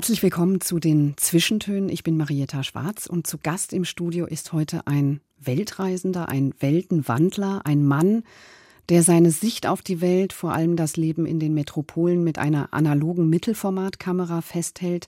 Herzlich willkommen zu den Zwischentönen. Ich bin Marietta Schwarz und zu Gast im Studio ist heute ein Weltreisender, ein Weltenwandler, ein Mann, der seine Sicht auf die Welt, vor allem das Leben in den Metropolen mit einer analogen Mittelformatkamera festhält,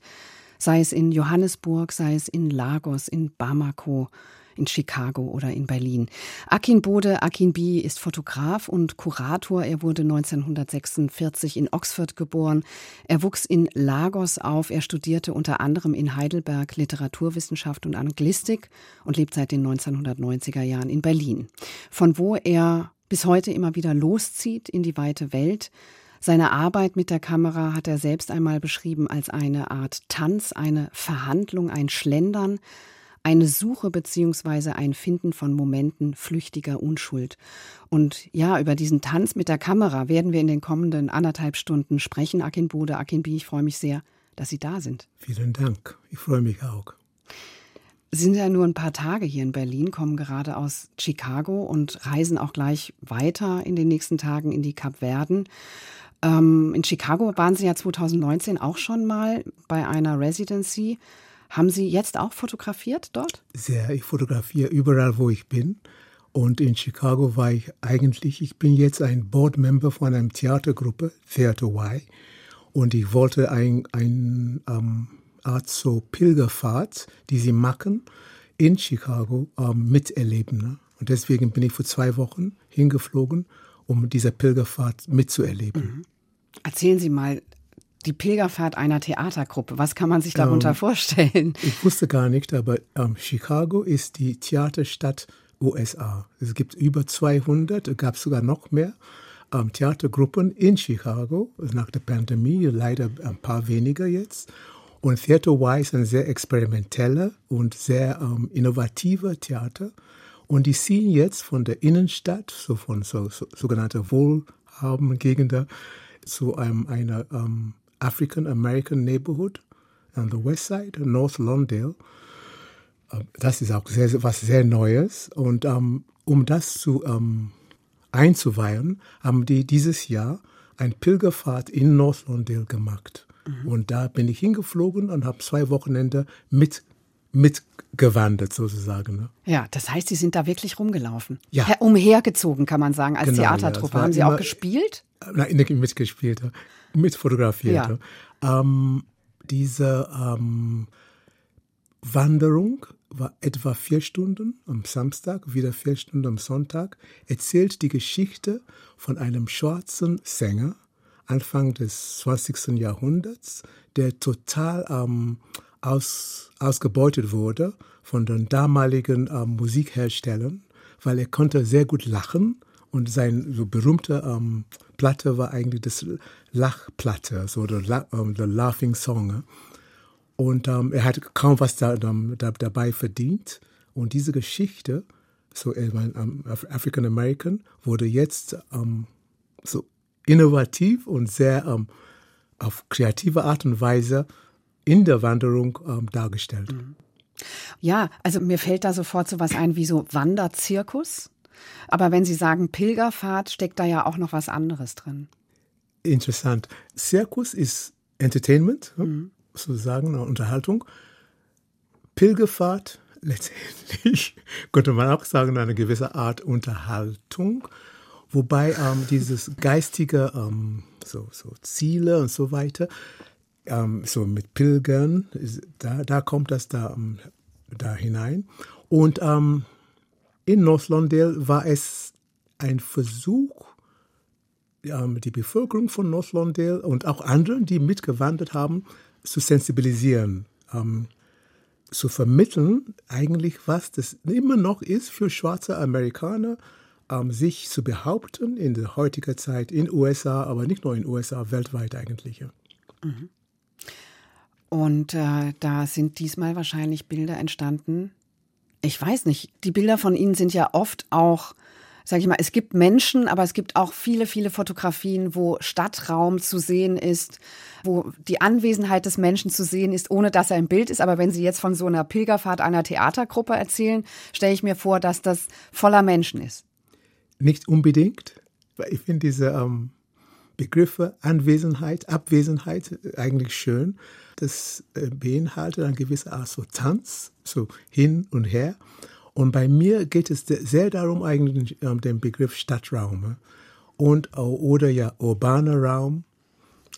sei es in Johannesburg, sei es in Lagos, in Bamako, in Chicago oder in Berlin. Akin Bode Akinbi ist Fotograf und Kurator. Er wurde 1946 in Oxford geboren. Er wuchs in Lagos auf. Er studierte unter anderem in Heidelberg Literaturwissenschaft und Anglistik und lebt seit den 1990er Jahren in Berlin, von wo er bis heute immer wieder loszieht in die weite Welt. Seine Arbeit mit der Kamera hat er selbst einmal beschrieben als eine Art Tanz, eine Verhandlung, ein Schlendern, eine Suche beziehungsweise ein Finden von Momenten flüchtiger Unschuld. Und ja, über diesen Tanz mit der Kamera werden wir in den kommenden anderthalb Stunden sprechen. Akin Bode, Akin Bi, ich freue mich sehr, dass Sie da sind. Vielen Dank. Ich freue mich auch. Sie sind ja nur ein paar Tage hier in Berlin, kommen gerade aus Chicago und reisen auch gleich weiter in den nächsten Tagen in die Kapverden. Ähm, in Chicago waren Sie ja 2019 auch schon mal bei einer Residency. Haben Sie jetzt auch fotografiert dort? Sehr. Ich fotografiere überall, wo ich bin. Und in Chicago war ich eigentlich, ich bin jetzt ein Boardmember von einer Theatergruppe, Theater Y. Und ich wollte ein, ein um, Art so Pilgerfahrt, die sie machen, in Chicago um, miterleben. Ne? Und deswegen bin ich vor zwei Wochen hingeflogen, um diese Pilgerfahrt mitzuerleben. Mhm. Erzählen Sie mal, die Pilgerfahrt einer Theatergruppe. Was kann man sich darunter ähm, vorstellen? Ich wusste gar nicht, aber ähm, Chicago ist die Theaterstadt USA. Es gibt über 200, gab es sogar noch mehr ähm, Theatergruppen in Chicago nach der Pandemie, leider ein paar weniger jetzt. Und Theater Y ist ein sehr experimenteller und sehr ähm, innovativer Theater. Und die ziehen jetzt von der Innenstadt, so von so, so sogenannter wohlhabenden Gegenden, zu einem, einer ähm, African American Neighborhood on the West Side, North Lawndale. Ähm, das ist auch sehr, was sehr Neues. Und um, um das zu um, einzuweihen, haben die dieses Jahr ein Pilgerfahrt in North Lawndale gemacht. Mhm. Und da bin ich hingeflogen und habe zwei Wochenende mit mitgewandert sozusagen. Ne? Ja, das heißt, Sie sind da wirklich rumgelaufen. Ja. Umhergezogen, kann man sagen, als genau, Theatertruppe. Ja, Haben Sie auch gespielt? Nein, nicht mitgespielt mitfotografiert. Ja. Ähm, diese ähm, Wanderung war etwa vier Stunden am Samstag, wieder vier Stunden am Sonntag, erzählt die Geschichte von einem schwarzen Sänger Anfang des 20. Jahrhunderts, der total ähm, aus, ausgebeutet wurde von den damaligen ähm, Musikherstellern, weil er konnte sehr gut lachen und sein so berühmter ähm, Platte war eigentlich das Lachplatte, so um, der Laughing Song. Und ähm, er hat kaum was da, da, dabei verdient. Und diese Geschichte, so um, African American, wurde jetzt um, so innovativ und sehr auf kreative Art und Weise in der Wanderung dargestellt. Mhm. Ja, also mir fällt da sofort so was ein wie so Wanderzirkus. Aber wenn Sie sagen Pilgerfahrt, steckt da ja auch noch was anderes drin. Interessant. Zirkus ist Entertainment, mhm. sozusagen, Unterhaltung. Pilgerfahrt, letztendlich könnte man auch sagen, eine gewisse Art Unterhaltung. Wobei ähm, dieses geistige ähm, so, so Ziele und so weiter, ähm, so mit Pilgern, da, da kommt das da, ähm, da hinein. Und ähm, in North Lawndale war es ein Versuch, die Bevölkerung von North Lawndale und auch anderen, die mitgewandert haben, zu sensibilisieren, ähm, zu vermitteln, eigentlich, was das immer noch ist für schwarze Amerikaner, ähm, sich zu behaupten in der heutigen Zeit in USA, aber nicht nur in USA, weltweit eigentlich. Mhm. Und äh, da sind diesmal wahrscheinlich Bilder entstanden. Ich weiß nicht, die Bilder von Ihnen sind ja oft auch sag ich mal, es gibt Menschen, aber es gibt auch viele, viele Fotografien, wo Stadtraum zu sehen ist, wo die Anwesenheit des Menschen zu sehen ist, ohne dass er im Bild ist. Aber wenn Sie jetzt von so einer Pilgerfahrt einer Theatergruppe erzählen, stelle ich mir vor, dass das voller Menschen ist. Nicht unbedingt. Ich finde diese ähm, Begriffe Anwesenheit, Abwesenheit eigentlich schön. Das äh, beinhaltet eine gewisse Art so Tanz, so hin und her. Und bei mir geht es sehr darum, eigentlich ähm, den Begriff Stadtraum und oder ja urbaner Raum,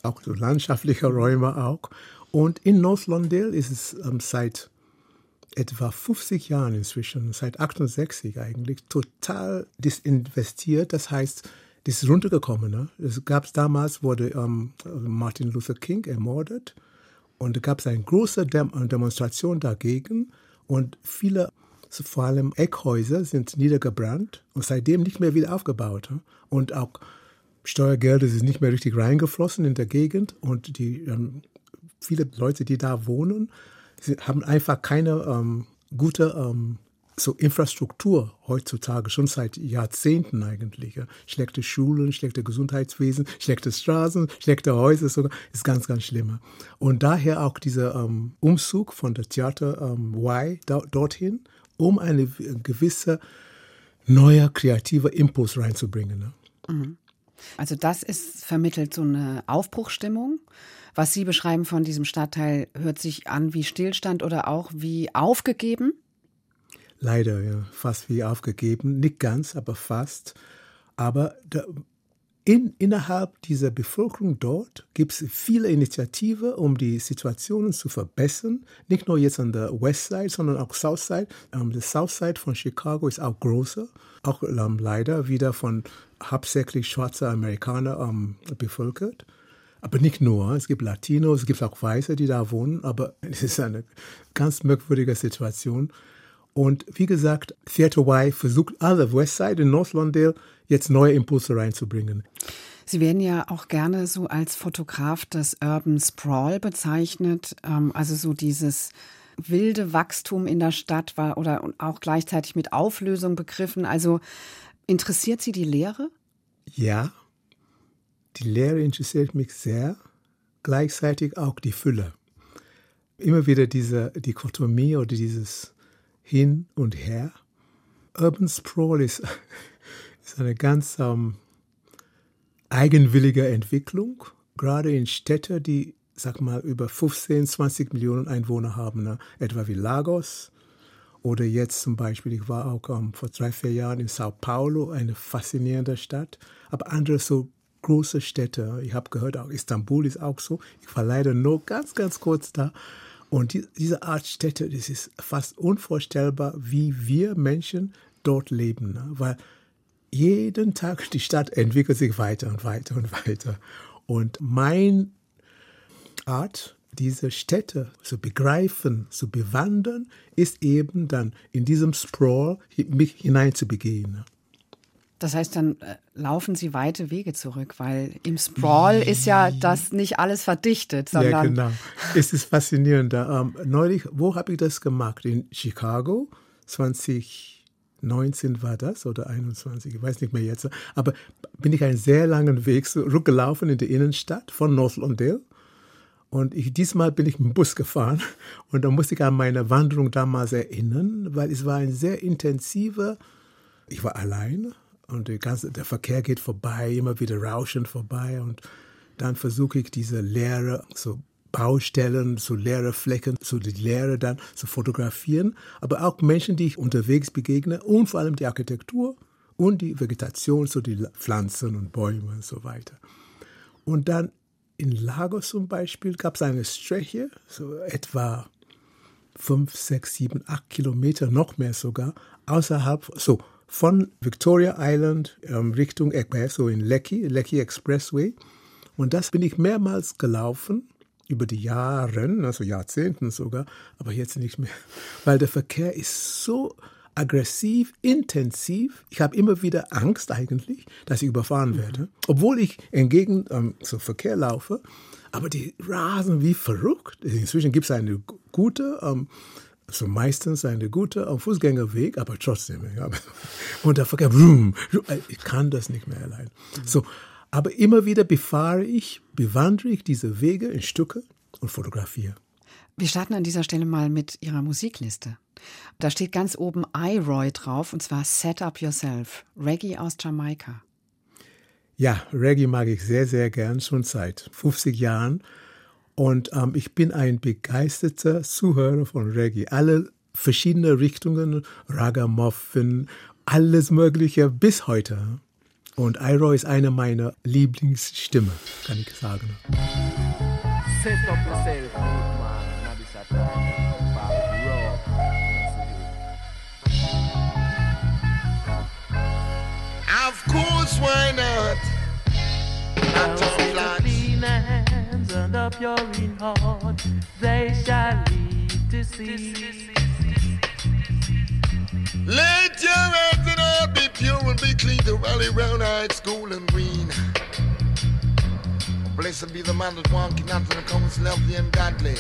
auch so landschaftliche Räume auch. Und in North Londale ist es ähm, seit etwa 50 Jahren inzwischen, seit 68 eigentlich, total disinvestiert. Das heißt, das ist runtergekommen. Ne? Es gab damals, wurde ähm, Martin Luther King ermordet und da gab es eine große Dem Demonstration dagegen und viele vor allem Eckhäuser sind niedergebrannt und seitdem nicht mehr wieder aufgebaut. Und auch Steuergelder sind nicht mehr richtig reingeflossen in der Gegend und die ähm, viele Leute, die da wohnen, haben einfach keine ähm, gute ähm, so Infrastruktur heutzutage, schon seit Jahrzehnten eigentlich. Ja. Schlechte Schulen, schlechte Gesundheitswesen, schlechte Straßen, schlechte Häuser sogar, ist ganz, ganz schlimm. Und daher auch dieser ähm, Umzug von der Theater ähm, Y da, dorthin um eine gewisse neuer kreativer Impuls reinzubringen. Ne? Mhm. Also das ist vermittelt so eine Aufbruchstimmung. Was Sie beschreiben von diesem Stadtteil hört sich an wie Stillstand oder auch wie aufgegeben. Leider, ja, fast wie aufgegeben. Nicht ganz, aber fast. Aber da, in, innerhalb dieser Bevölkerung dort gibt es viele Initiativen, um die Situationen zu verbessern. Nicht nur jetzt an der West Side, sondern auch South Side. Ähm, der South Side von Chicago ist auch größer, auch ähm, leider wieder von hauptsächlich schwarzen Amerikanern ähm, bevölkert. Aber nicht nur, es gibt Latinos, es gibt auch Weiße, die da wohnen, aber es ist eine ganz merkwürdige Situation. Und wie gesagt, Theater Y versucht alle Westside in North Londale jetzt neue Impulse reinzubringen. Sie werden ja auch gerne so als Fotograf des Urban Sprawl bezeichnet, ähm, also so dieses wilde Wachstum in der Stadt war oder auch gleichzeitig mit Auflösung begriffen. Also interessiert Sie die Lehre? Ja, die Lehre interessiert mich sehr, gleichzeitig auch die Fülle. Immer wieder diese Dichotomie oder dieses hin und her. Urban Sprawl ist, ist eine ganz ähm, eigenwillige Entwicklung, gerade in Städten, die, sag mal, über 15, 20 Millionen Einwohner haben, ne? etwa wie Lagos. Oder jetzt zum Beispiel, ich war auch ähm, vor drei, vier Jahren in Sao Paulo, eine faszinierende Stadt, aber andere so große Städte. Ich habe gehört, auch Istanbul ist auch so. Ich war leider nur ganz, ganz kurz da. Und die, diese Art Städte, das ist fast unvorstellbar, wie wir Menschen dort leben. Ne? Weil jeden Tag die Stadt entwickelt sich weiter und weiter und weiter. Und mein Art, diese Städte zu begreifen, zu bewandern, ist eben dann in diesem Sprawl mich hineinzubegehen. Das heißt, dann äh, laufen Sie weite Wege zurück, weil im Sprawl ist ja das nicht alles verdichtet, sondern. Ja, genau. Es ist faszinierend. Ähm, neulich, wo habe ich das gemacht? In Chicago, 2019 war das oder 21, ich weiß nicht mehr jetzt. Aber bin ich einen sehr langen Weg zurückgelaufen in die Innenstadt von North Londale. Und ich, diesmal bin ich mit dem Bus gefahren und da musste ich an meine Wanderung damals erinnern, weil es war ein sehr intensiver, ich war alleine, und der, ganze, der Verkehr geht vorbei, immer wieder rauschend vorbei und dann versuche ich diese leere so Baustellen, so leere Flecken, so die Leere dann zu fotografieren, aber auch Menschen, die ich unterwegs begegne und vor allem die Architektur und die Vegetation, so die Pflanzen und Bäume und so weiter. Und dann in Lagos zum Beispiel gab es eine Strecke, so etwa fünf, sechs, sieben, acht Kilometer, noch mehr sogar, außerhalb, so von Victoria Island ähm, Richtung so in Lekki, Lekki Expressway. Und das bin ich mehrmals gelaufen, über die Jahre, also Jahrzehnten sogar, aber jetzt nicht mehr, weil der Verkehr ist so aggressiv, intensiv. Ich habe immer wieder Angst eigentlich, dass ich überfahren werde, obwohl ich entgegen ähm, so Verkehr laufe. Aber die rasen wie verrückt. Inzwischen gibt es eine gute, ähm, also meistens eine gute um, Fußgängerweg, aber trotzdem. Ja. Und der Verkehr, vroom, ich kann das nicht mehr allein. Mhm. So, aber immer wieder befahre ich, bewandere ich diese Wege in Stücke und fotografiere. Wir starten an dieser Stelle mal mit Ihrer Musikliste. Da steht ganz oben iRoy drauf und zwar Set Up Yourself, Reggae aus Jamaika. Ja, Reggae mag ich sehr, sehr gern, schon seit 50 Jahren. Und ähm, ich bin ein begeisterter Zuhörer von Reggae. Alle verschiedene Richtungen, Ragamuffin, alles Mögliche bis heute. Und iRoy ist eine meiner Lieblingsstimmen, kann ich sagen. Set up yourself, Of course, why not? Not just clean and in heart, they shall lead to see. Let your hands and heart be pure and be clean to rally round high school and green. Blessed be the man that walking out the council of the ungodly.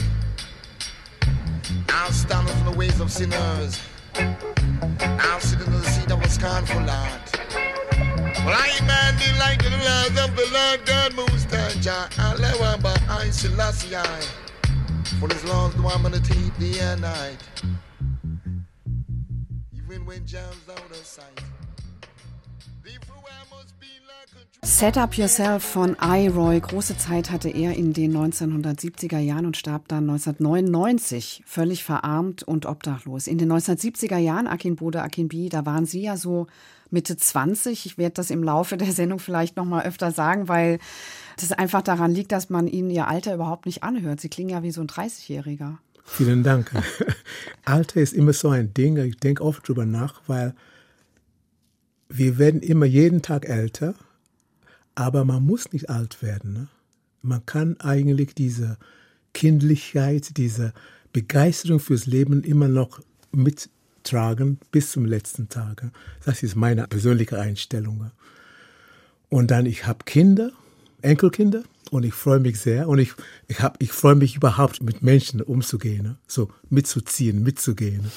I'll stand in the ways of sinners. I'll sit in the seat of a scornful heart. Sight. Set Up Yourself von I. Große Zeit hatte er in den 1970er Jahren und starb dann 1999 völlig verarmt und obdachlos. In den 1970er Jahren, Akin Bode, Akin B, da waren Sie ja so Mitte 20. Ich werde das im Laufe der Sendung vielleicht noch mal öfter sagen, weil das einfach daran liegt, dass man Ihnen Ihr Alter überhaupt nicht anhört. Sie klingen ja wie so ein 30-Jähriger. Vielen Dank. Alter ist immer so ein Ding. Ich denke oft drüber nach, weil wir werden immer jeden Tag älter aber man muss nicht alt werden. Ne? Man kann eigentlich diese Kindlichkeit, diese Begeisterung fürs Leben immer noch mittragen bis zum letzten Tag. Das ist meine persönliche Einstellung. Und dann, ich habe Kinder, Enkelkinder und ich freue mich sehr und ich, ich, ich freue mich überhaupt mit Menschen umzugehen, so mitzuziehen, mitzugehen.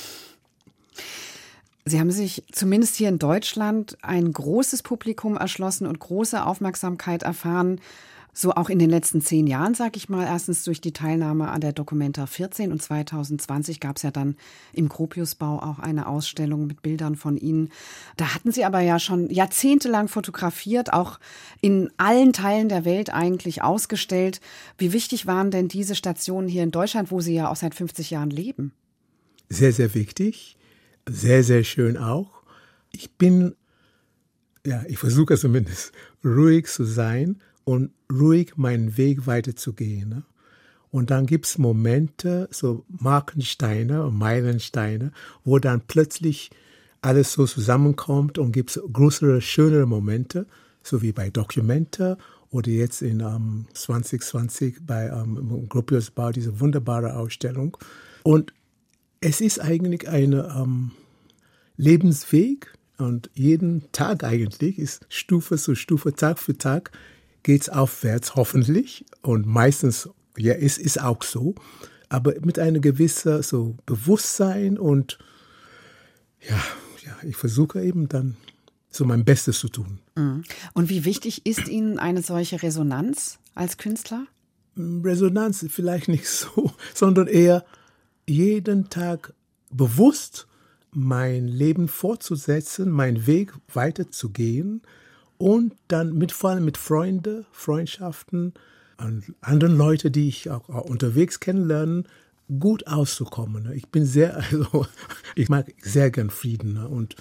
Sie haben sich zumindest hier in Deutschland ein großes Publikum erschlossen und große Aufmerksamkeit erfahren. So auch in den letzten zehn Jahren, sag ich mal. Erstens durch die Teilnahme an der Documenta 14 und 2020 gab es ja dann im Gropiusbau auch eine Ausstellung mit Bildern von Ihnen. Da hatten Sie aber ja schon jahrzehntelang fotografiert, auch in allen Teilen der Welt eigentlich ausgestellt. Wie wichtig waren denn diese Stationen hier in Deutschland, wo Sie ja auch seit 50 Jahren leben? Sehr, sehr wichtig sehr, sehr schön auch. Ich bin, ja, ich versuche zumindest ruhig zu sein und ruhig meinen Weg weiterzugehen. Ne? Und dann gibt es Momente, so Markensteine Meilensteine, wo dann plötzlich alles so zusammenkommt und gibt es größere, schönere Momente, so wie bei Documenta oder jetzt in um, ähm, 2020 bei um, ähm, Gropius Bau, diese wunderbare Ausstellung. Und es ist eigentlich eine ähm, Lebensweg und jeden Tag eigentlich ist Stufe zu Stufe, Tag für Tag geht es aufwärts, hoffentlich. Und meistens, ja, es ist auch so. Aber mit einem gewissen so Bewusstsein und ja, ja, ich versuche eben dann so mein Bestes zu tun. Mhm. Und wie wichtig ist Ihnen eine solche Resonanz als Künstler? Resonanz vielleicht nicht so, sondern eher jeden Tag bewusst mein Leben fortzusetzen, meinen Weg weiterzugehen und dann mit vor allem mit Freunden, Freundschaften und anderen Leuten, die ich auch, unterwegs kennenlerne, gut auszukommen. Ich bin sehr, also ich mag sehr gern Frieden und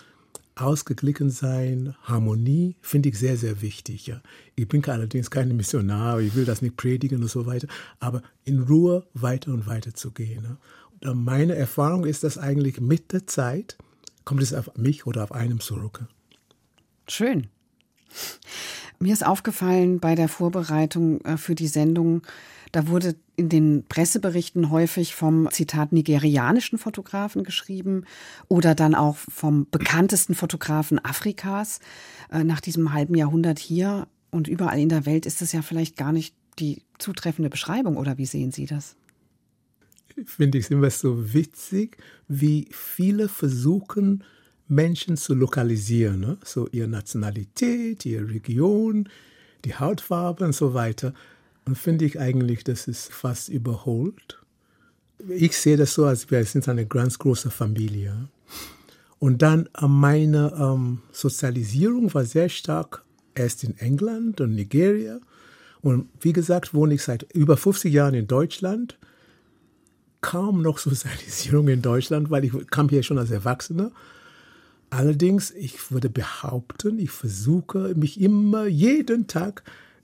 ausgeglichen sein, Harmonie finde ich sehr, sehr wichtig. Ich bin allerdings kein Missionar, ich will das nicht predigen und so weiter, aber in Ruhe weiter und weiter zu gehen. Ne. Meine Erfahrung ist, dass eigentlich mit der Zeit kommt es auf mich oder auf einem zurück. Schön. Mir ist aufgefallen bei der Vorbereitung äh, für die Sendung, da wurde in den Presseberichten häufig vom Zitat nigerianischen Fotografen geschrieben oder dann auch vom bekanntesten Fotografen Afrikas. Äh, nach diesem halben Jahrhundert hier und überall in der Welt ist es ja vielleicht gar nicht die zutreffende Beschreibung oder wie sehen Sie das? Finde ich immer so witzig, wie viele versuchen, Menschen zu lokalisieren, ne? so ihre Nationalität, ihre Region, die Hautfarbe und so weiter. Und finde ich eigentlich, das ist fast überholt. Ich sehe das so, als wir sind eine ganz große Familie. Und dann äh, meine ähm, Sozialisierung war sehr stark erst in England und Nigeria. Und wie gesagt, wohne ich seit über 50 Jahren in Deutschland. Kaum noch Sozialisierung in Deutschland, weil ich kam hier schon als Erwachsener. Allerdings, ich würde behaupten, ich versuche mich immer jeden Tag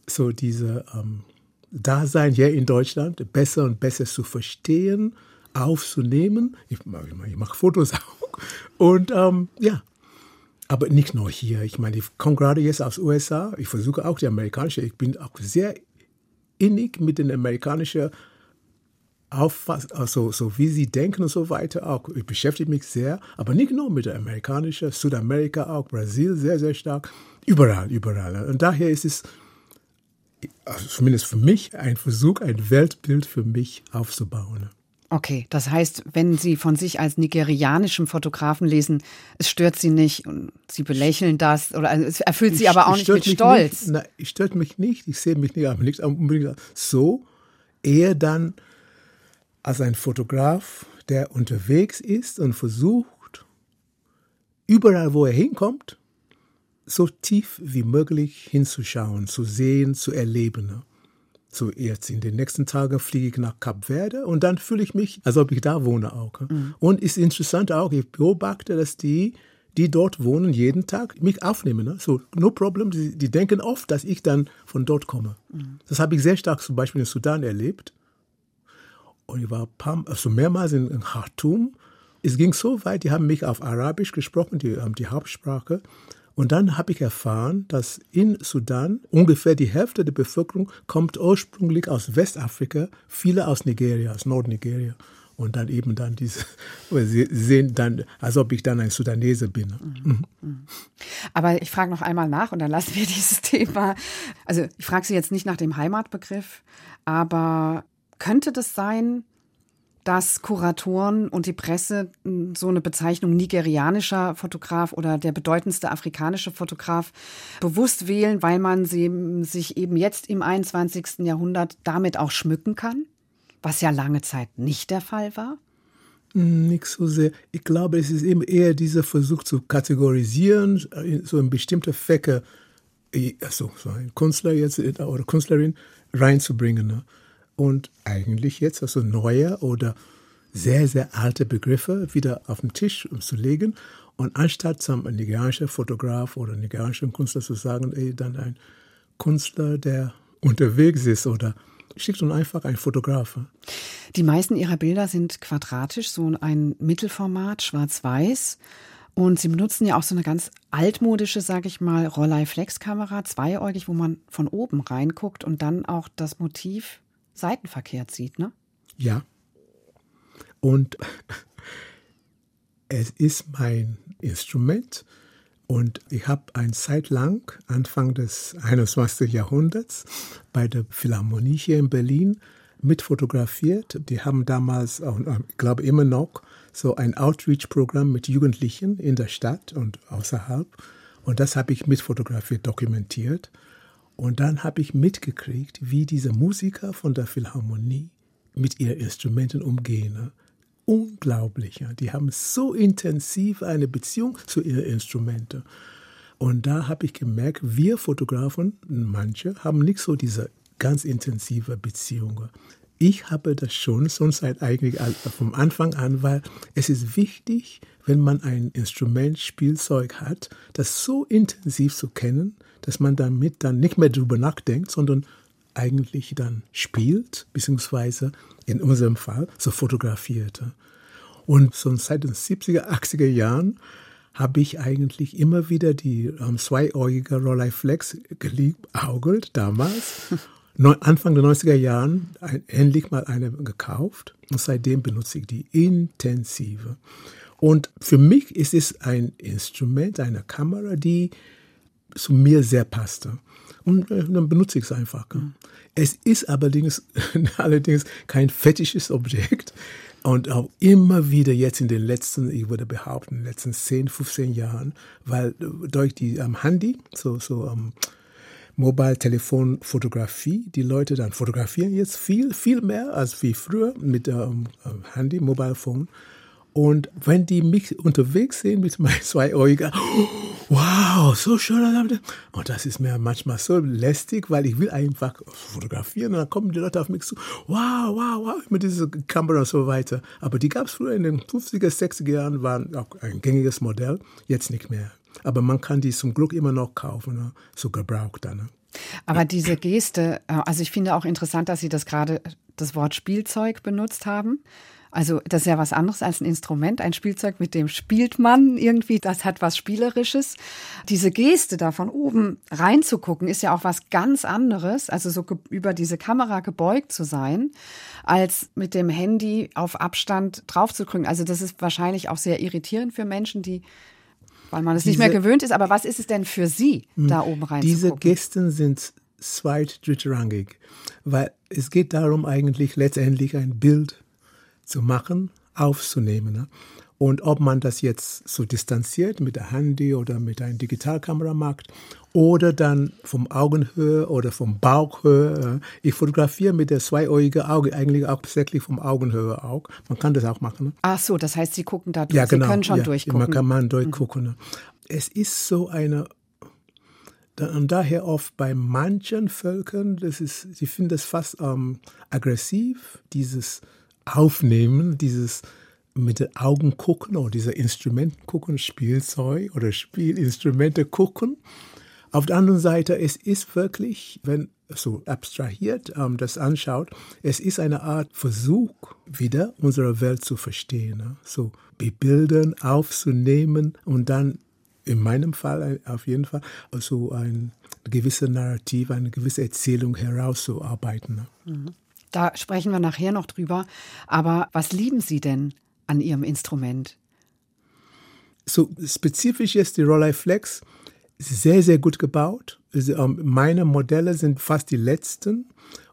so diese ähm, Dasein hier in Deutschland besser und besser zu verstehen, aufzunehmen. Ich, ich mache Fotos auch. Und ähm, ja, aber nicht nur hier. Ich meine, ich komme gerade jetzt aus USA. Ich versuche auch die amerikanische. Ich bin auch sehr innig mit den amerikanischen Auffassung, also so wie sie denken und so weiter auch. Ich beschäftige mich sehr, aber nicht nur mit der amerikanischen, Südamerika auch, Brasil sehr, sehr stark. Überall, überall. Und daher ist es, also zumindest für mich, ein Versuch, ein Weltbild für mich aufzubauen. Okay, das heißt, wenn Sie von sich als nigerianischem Fotografen lesen, es stört Sie nicht und Sie belächeln das oder also es erfüllt Sie ich, aber auch nicht mit Stolz. Nicht, nein, es stört mich nicht. Ich sehe mich nicht, aber nicht unbedingt so. Eher dann als ein Fotograf, der unterwegs ist und versucht, überall, wo er hinkommt, so tief wie möglich hinzuschauen, zu sehen, zu erleben. So jetzt in den nächsten Tagen fliege ich nach Kap Verde und dann fühle ich mich, als ob ich da wohne auch. Mhm. Und ist interessant auch, ich beobachte, dass die, die dort wohnen, jeden Tag mich aufnehmen. Ne? So, no problem. Die, die, denken oft, dass ich dann von dort komme. Mhm. Das habe ich sehr stark zum Beispiel in Sudan erlebt. Und ich war paar, also mehrmals in, Khartoum. Es ging so weit, die haben mich auf Arabisch gesprochen, die, die Hauptsprache. Und dann habe ich erfahren, dass in Sudan ungefähr die Hälfte der Bevölkerung kommt ursprünglich aus Westafrika, viele aus Nigeria, aus Nordnigeria. Und dann eben dann diese, sie sehen dann, als ob ich dann ein Sudanese bin. Mhm. Mhm. Aber ich frage noch einmal nach und dann lassen wir dieses Thema. Also ich frage Sie jetzt nicht nach dem Heimatbegriff, aber könnte das sein, dass Kuratoren und die Presse hm, so eine Bezeichnung nigerianischer Fotograf oder der bedeutendste afrikanische Fotograf bewusst wählen, weil man sie, sich eben jetzt im 21. Jahrhundert damit auch schmücken kann? Was ja lange Zeit nicht der Fall war? Hm, nicht so sehr. Ich glaube, es ist eben eher dieser Versuch zu kategorisieren, so in bestimmte Fächer, also so ein Künstler jetzt oder Künstlerin reinzubringen. Ne? Und eigentlich jetzt also neue oder sehr, sehr alte Begriffe wieder auf den Tisch zu legen. Und anstatt zum nigerianischen Fotograf oder nigerianischen Künstler zu sagen, ey, dann ein Künstler, der unterwegs ist oder schickt uns einfach einen Fotografen. Die meisten ihrer Bilder sind quadratisch, so ein Mittelformat, schwarz-weiß. Und sie benutzen ja auch so eine ganz altmodische, sage ich mal, Rollei-Flex-Kamera, zweiäugig, wo man von oben reinguckt und dann auch das Motiv seitenverkehrt sieht, ne? Ja. Und es ist mein Instrument und ich habe eine Zeit lang, Anfang des 21. Jahrhunderts, bei der Philharmonie hier in Berlin mitfotografiert. Die haben damals, auch, ich glaube immer noch, so ein Outreach-Programm mit Jugendlichen in der Stadt und außerhalb. Und das habe ich mitfotografiert, dokumentiert. Und dann habe ich mitgekriegt, wie diese Musiker von der Philharmonie mit ihren Instrumenten umgehen. Ne? Unglaublich. Die haben so intensiv eine Beziehung zu ihren Instrumenten. Und da habe ich gemerkt, wir Fotografen, manche, haben nicht so diese ganz intensive Beziehung. Ich habe das schon, schon seit eigentlich vom Anfang an, weil es ist wichtig, wenn man ein Instrument, Spielzeug hat, das so intensiv zu kennen, dass man damit dann nicht mehr drüber nachdenkt, sondern eigentlich dann spielt, beziehungsweise in unserem Fall so fotografiert. Und so seit den 70er, 80er Jahren habe ich eigentlich immer wieder die ähm, zweiäugige Rolleiflex geliebäugelt damals. Anfang der 90er Jahren endlich mal eine gekauft und seitdem benutze ich die intensive. Und für mich ist es ein Instrument, eine Kamera, die zu mir sehr passte. Und äh, dann benutze ich es einfach. Mhm. Es ist allerdings, allerdings kein fetisches Objekt. Und auch immer wieder jetzt in den letzten, ich würde behaupten, in den letzten 10, 15 Jahren, weil äh, durch die ähm, Handy, so, so ähm, Mobile-Telefon-Fotografie, die Leute dann fotografieren jetzt viel, viel mehr als wie früher mit ähm, Handy, Mobile Phone. Und wenn die mich unterwegs sehen mit meinen zwei Augen, wow, so schön. Und das ist mir manchmal so lästig, weil ich will einfach fotografieren und dann kommen die Leute auf mich zu, wow, wow, wow, mit dieser Kamera und so weiter. Aber die gab es früher in den 50er, 60er Jahren, waren auch ein gängiges Modell, jetzt nicht mehr. Aber man kann die zum Glück immer noch kaufen, ne? so gebraucht dann. Ne? Aber diese Geste, äh, also ich finde auch interessant, dass Sie das gerade das Wort Spielzeug benutzt haben. Also das ist ja was anderes als ein Instrument, ein Spielzeug, mit dem spielt man irgendwie, das hat was Spielerisches. Diese Geste da von oben reinzugucken, ist ja auch was ganz anderes, also so über diese Kamera gebeugt zu sein, als mit dem Handy auf Abstand draufzudrücken. Also das ist wahrscheinlich auch sehr irritierend für Menschen, die weil man es nicht mehr gewöhnt ist. Aber was ist es denn für Sie, hm. da oben rein? Diese Gesten sind zweit-, drittrangig, weil es geht darum, eigentlich letztendlich ein Bild zu machen, aufzunehmen. Ne? Und ob man das jetzt so distanziert mit der Handy oder mit einer Digitalkamera macht oder dann vom Augenhöhe oder vom Bauchhöhe. Äh, ich fotografiere mit der zweiäugigen Auge eigentlich auch tatsächlich vom Augenhöhe auch. Man kann das auch machen. Ne? Ach so, das heißt, Sie gucken da durch. Ja, genau. Sie können schon ja, durchgucken. Man kann man durchgucken. Mhm. Es ist so eine und daher oft bei manchen Völkern, das ist, sie finden das fast ähm, aggressiv, dieses Aufnehmen, dieses mit den Augen gucken oder diese Instrumenten gucken, Spielzeug oder Spielinstrumente gucken. Auf der anderen Seite, es ist wirklich, wenn so abstrahiert ähm, das anschaut, es ist eine Art Versuch, wieder unsere Welt zu verstehen. Ne? So bebildern, aufzunehmen und dann in meinem Fall auf jeden Fall so ein gewisse Narrativ, eine gewisse Erzählung herauszuarbeiten. Ne? Mhm. Da sprechen wir nachher noch drüber. Aber was lieben Sie denn an Ihrem Instrument? So spezifisch ist die Rollei Flex sehr, sehr gut gebaut. Ähm, meine Modelle sind fast die letzten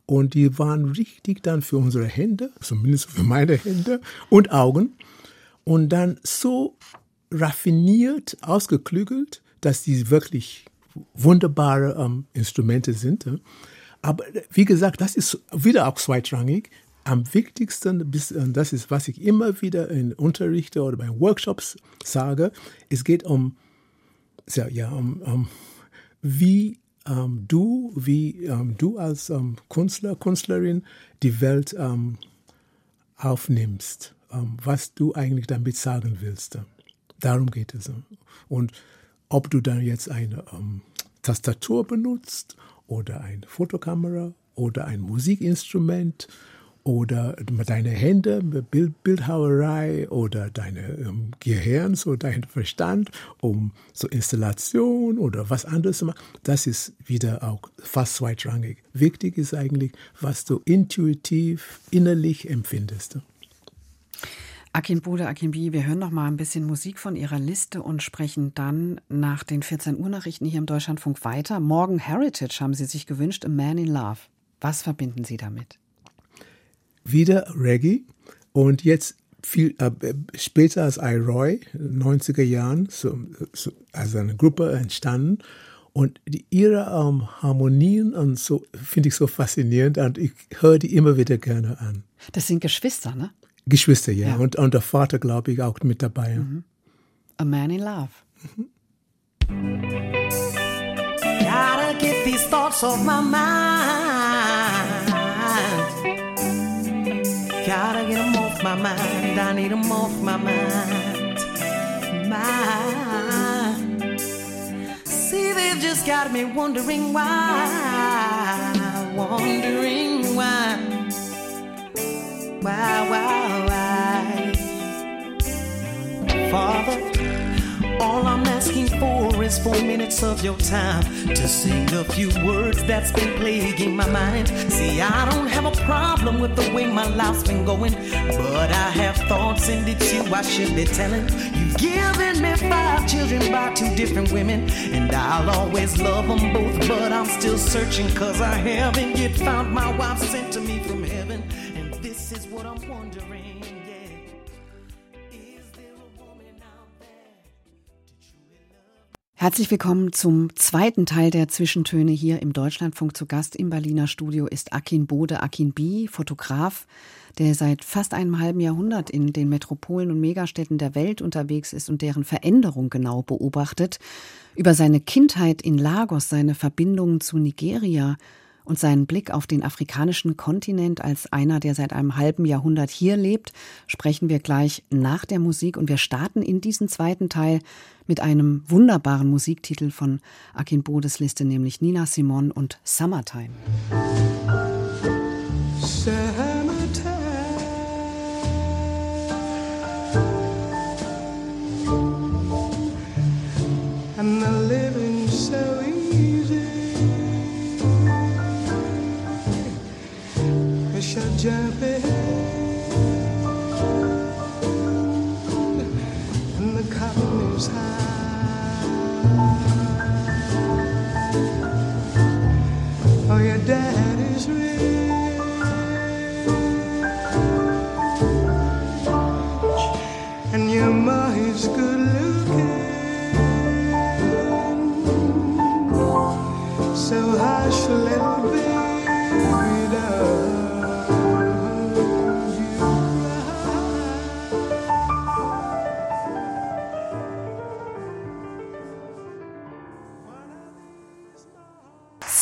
und die waren richtig dann für unsere Hände, zumindest für meine Hände und Augen. Und dann so raffiniert, ausgeklügelt, dass die wirklich wunderbare ähm, Instrumente sind. Aber wie gesagt, das ist wieder auch zweitrangig. Am wichtigsten, das ist, was ich immer wieder in Unterrichte oder bei Workshops sage, es geht um, ja, um, um wie ähm, du, wie ähm, du als ähm, Künstler, Künstlerin die Welt ähm, aufnimmst, ähm, was du eigentlich damit sagen willst. Darum geht es. Und ob du dann jetzt eine ähm, Tastatur benutzt oder eine Fotokamera oder ein Musikinstrument oder deine Hände, Bild, Bildhauerei oder deine ähm, Gehirn, so dein Verstand, um so Installation oder was anderes zu machen, das ist wieder auch fast zweitrangig. Wichtig ist eigentlich, was du intuitiv, innerlich empfindest. Akin Bude, Akin Bi, wir hören noch mal ein bisschen Musik von Ihrer Liste und sprechen dann nach den 14 Uhr Nachrichten hier im Deutschlandfunk weiter. Morgen Heritage haben Sie sich gewünscht, A Man in Love. Was verbinden Sie damit? Wieder Reggae und jetzt viel äh, später als I. Roy, 90er Jahren, so, so, also eine Gruppe entstanden. Und die, ihre ähm, Harmonien und so finde ich so faszinierend und ich höre die immer wieder gerne an. Das sind Geschwister, ne? Geschwister, ja. ja. Und, und der Vater, glaube ich, auch mit dabei. Mhm. A Man in Love. Mhm. Gotta get these thoughts off my mind. Gotta get them off my mind. I need them off my mind. Mind. See, they've just got me wondering why. Wondering why why, why, why? Father, all I'm asking for is four minutes of your time to sing a few words that's been plaguing my mind. See, I don't have a problem with the way my life's been going, but I have thoughts and it's you I should be telling. You've given me five children by two different women, and I'll always love them both, but I'm still searching cause I haven't yet found my wife sent to me from Herzlich willkommen zum zweiten Teil der Zwischentöne hier im Deutschlandfunk. Zu Gast im Berliner Studio ist Akin Bode, Akin B., Fotograf, der seit fast einem halben Jahrhundert in den Metropolen und Megastädten der Welt unterwegs ist und deren Veränderung genau beobachtet. Über seine Kindheit in Lagos, seine Verbindungen zu Nigeria und seinen Blick auf den afrikanischen Kontinent als einer, der seit einem halben Jahrhundert hier lebt, sprechen wir gleich nach der Musik und wir starten in diesen zweiten Teil mit einem wunderbaren Musiktitel von Akin Bodes Liste, nämlich Nina Simon und Summertime. and Egypt.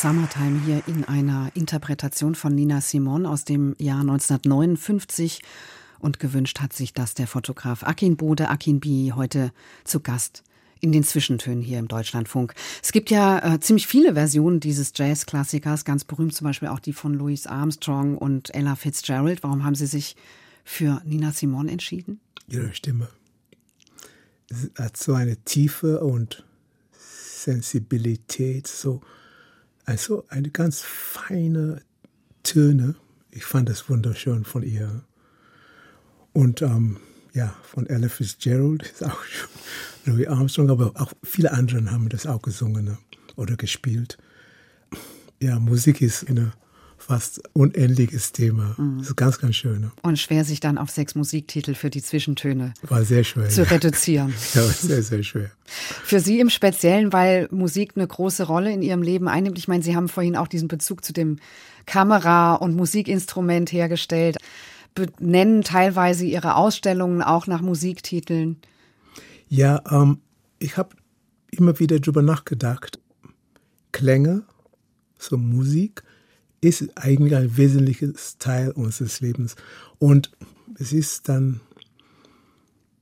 Summertime hier in einer Interpretation von Nina Simon aus dem Jahr 1959 und gewünscht hat sich das der Fotograf Akin Bode, Akin B. heute zu Gast in den Zwischentönen hier im Deutschlandfunk. Es gibt ja äh, ziemlich viele Versionen dieses Jazzklassikers, ganz berühmt zum Beispiel auch die von Louis Armstrong und Ella Fitzgerald. Warum haben Sie sich für Nina Simon entschieden? Ihre Stimme. Es hat so eine Tiefe und Sensibilität, so also eine ganz feine Töne. Ich fand das wunderschön von ihr. Und ähm, ja, von Ella Fitzgerald ist auch Louis Armstrong, aber auch viele andere haben das auch gesungen ne? oder gespielt. Ja, Musik ist ein fast unendliches Thema. Das ist ganz, ganz schön. Ne? Und schwer sich dann auf sechs Musiktitel für die Zwischentöne War sehr schwer. zu ja. reduzieren. Ja, war sehr, sehr schwer. Für Sie im Speziellen, weil Musik eine große Rolle in Ihrem Leben einnimmt. Ich meine, Sie haben vorhin auch diesen Bezug zu dem Kamera- und Musikinstrument hergestellt, benennen teilweise Ihre Ausstellungen auch nach Musiktiteln. Ja, ähm, ich habe immer wieder drüber nachgedacht. Klänge, so Musik, ist eigentlich ein wesentliches Teil unseres Lebens. Und es ist dann,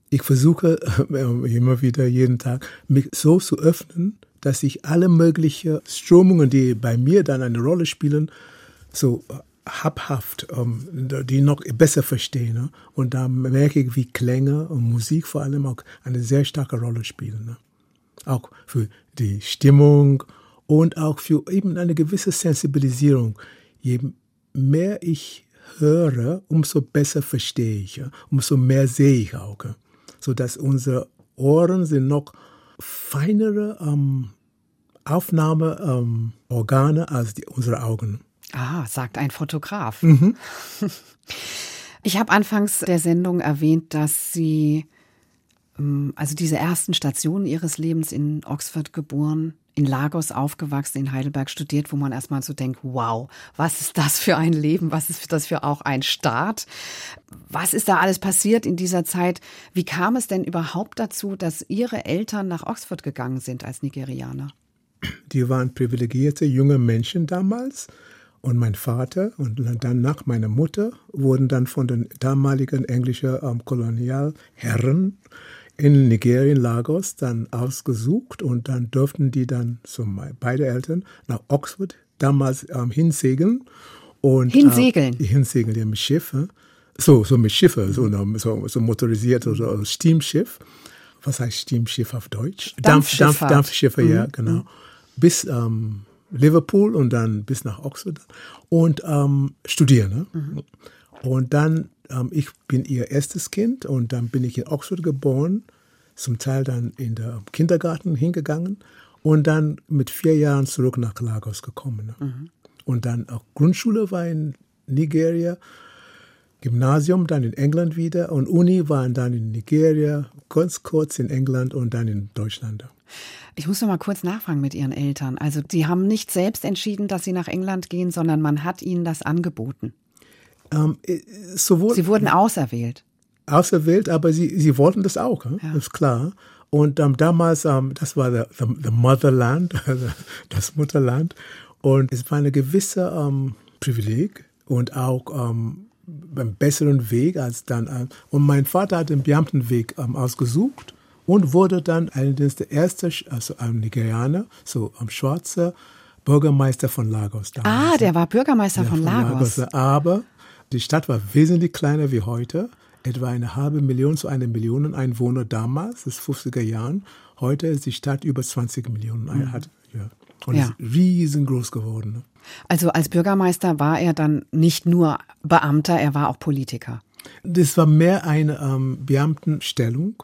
ich versuche äh, immer wieder jeden Tag, mich so zu öffnen, dass ich alle möglichen Strömungen, die bei mir dann eine Rolle spielen, so äh, habhaft, ähm, die noch besser verstehe. Ne? Und da merke ich, wie Klänge und Musik vor allem auch eine sehr starke Rolle spielen. Ne? Auch für die Stimmung und auch für eben eine gewisse Sensibilisierung. Je mehr ich höre, umso besser verstehe ich, umso mehr sehe ich auch. Sodass unsere Ohren sind noch feinere ähm, Aufnahmeorgane ähm, als die, unsere Augen. Ah, sagt ein Fotograf. Ich habe anfangs der Sendung erwähnt, dass Sie ähm, also diese ersten Stationen Ihres Lebens in Oxford geboren, in Lagos aufgewachsen, in Heidelberg studiert, wo man erstmal so denkt, wow, was ist das für ein Leben, was ist das für auch ein Staat? Was ist da alles passiert in dieser Zeit? Wie kam es denn überhaupt dazu, dass Ihre Eltern nach Oxford gegangen sind als Nigerianer? Die waren privilegierte junge Menschen damals. Und mein Vater und dann nach meiner Mutter wurden dann von den damaligen englischen ähm, Kolonialherren in Nigerien, Lagos, dann ausgesucht und dann durften die dann, so beide Eltern, nach Oxford damals ähm, hinsegeln. Und, Hinsegeln? Äh, hinsegeln, ja, mit Schiffe. So, so mit Schiffe, so, so, so motorisiert oder so Steamschiff. was heißt Steamschiff auf Deutsch? Dampfschifffahrt. Dampf, Dampfschiffe, mhm. ja, genau. Bis ähm, Liverpool und dann bis nach Oxford und ähm, studieren. Ne? Mhm. Und dann, ähm, ich bin ihr erstes Kind und dann bin ich in Oxford geboren, zum Teil dann in der Kindergarten hingegangen und dann mit vier Jahren zurück nach Lagos gekommen. Ne? Mhm. Und dann auch Grundschule war in Nigeria Gymnasium, dann in England wieder und Uni waren dann in Nigeria, ganz kurz in England und dann in Deutschland. Ich muss noch mal kurz nachfragen mit Ihren Eltern. Also Sie haben nicht selbst entschieden, dass Sie nach England gehen, sondern man hat Ihnen das angeboten. Ähm, äh, sowohl Sie wurden auserwählt. Auserwählt, aber Sie, Sie wollten das auch, ja. das ist klar. Und ähm, damals, ähm, das war der the, the Motherland, das Mutterland. Und es war eine gewisse ähm, Privileg und auch ähm, einen besseren Weg als dann. Äh, und mein Vater hat den Beamtenweg ähm, ausgesucht und wurde dann allerdings der erste, also ein Nigerianer, so ein schwarzer Bürgermeister von Lagos. Damals. Ah, der war Bürgermeister ja, von, von Lagos. Lagos. Aber die Stadt war wesentlich kleiner wie heute. Etwa eine halbe Million zu einer Million Einwohner damals, das 50er Jahren. Heute ist die Stadt über 20 Millionen. Mhm. Hat, ja. Und ja. ist riesengroß geworden. Ne? Also als Bürgermeister war er dann nicht nur Beamter, er war auch Politiker. Das war mehr eine ähm, Beamtenstellung,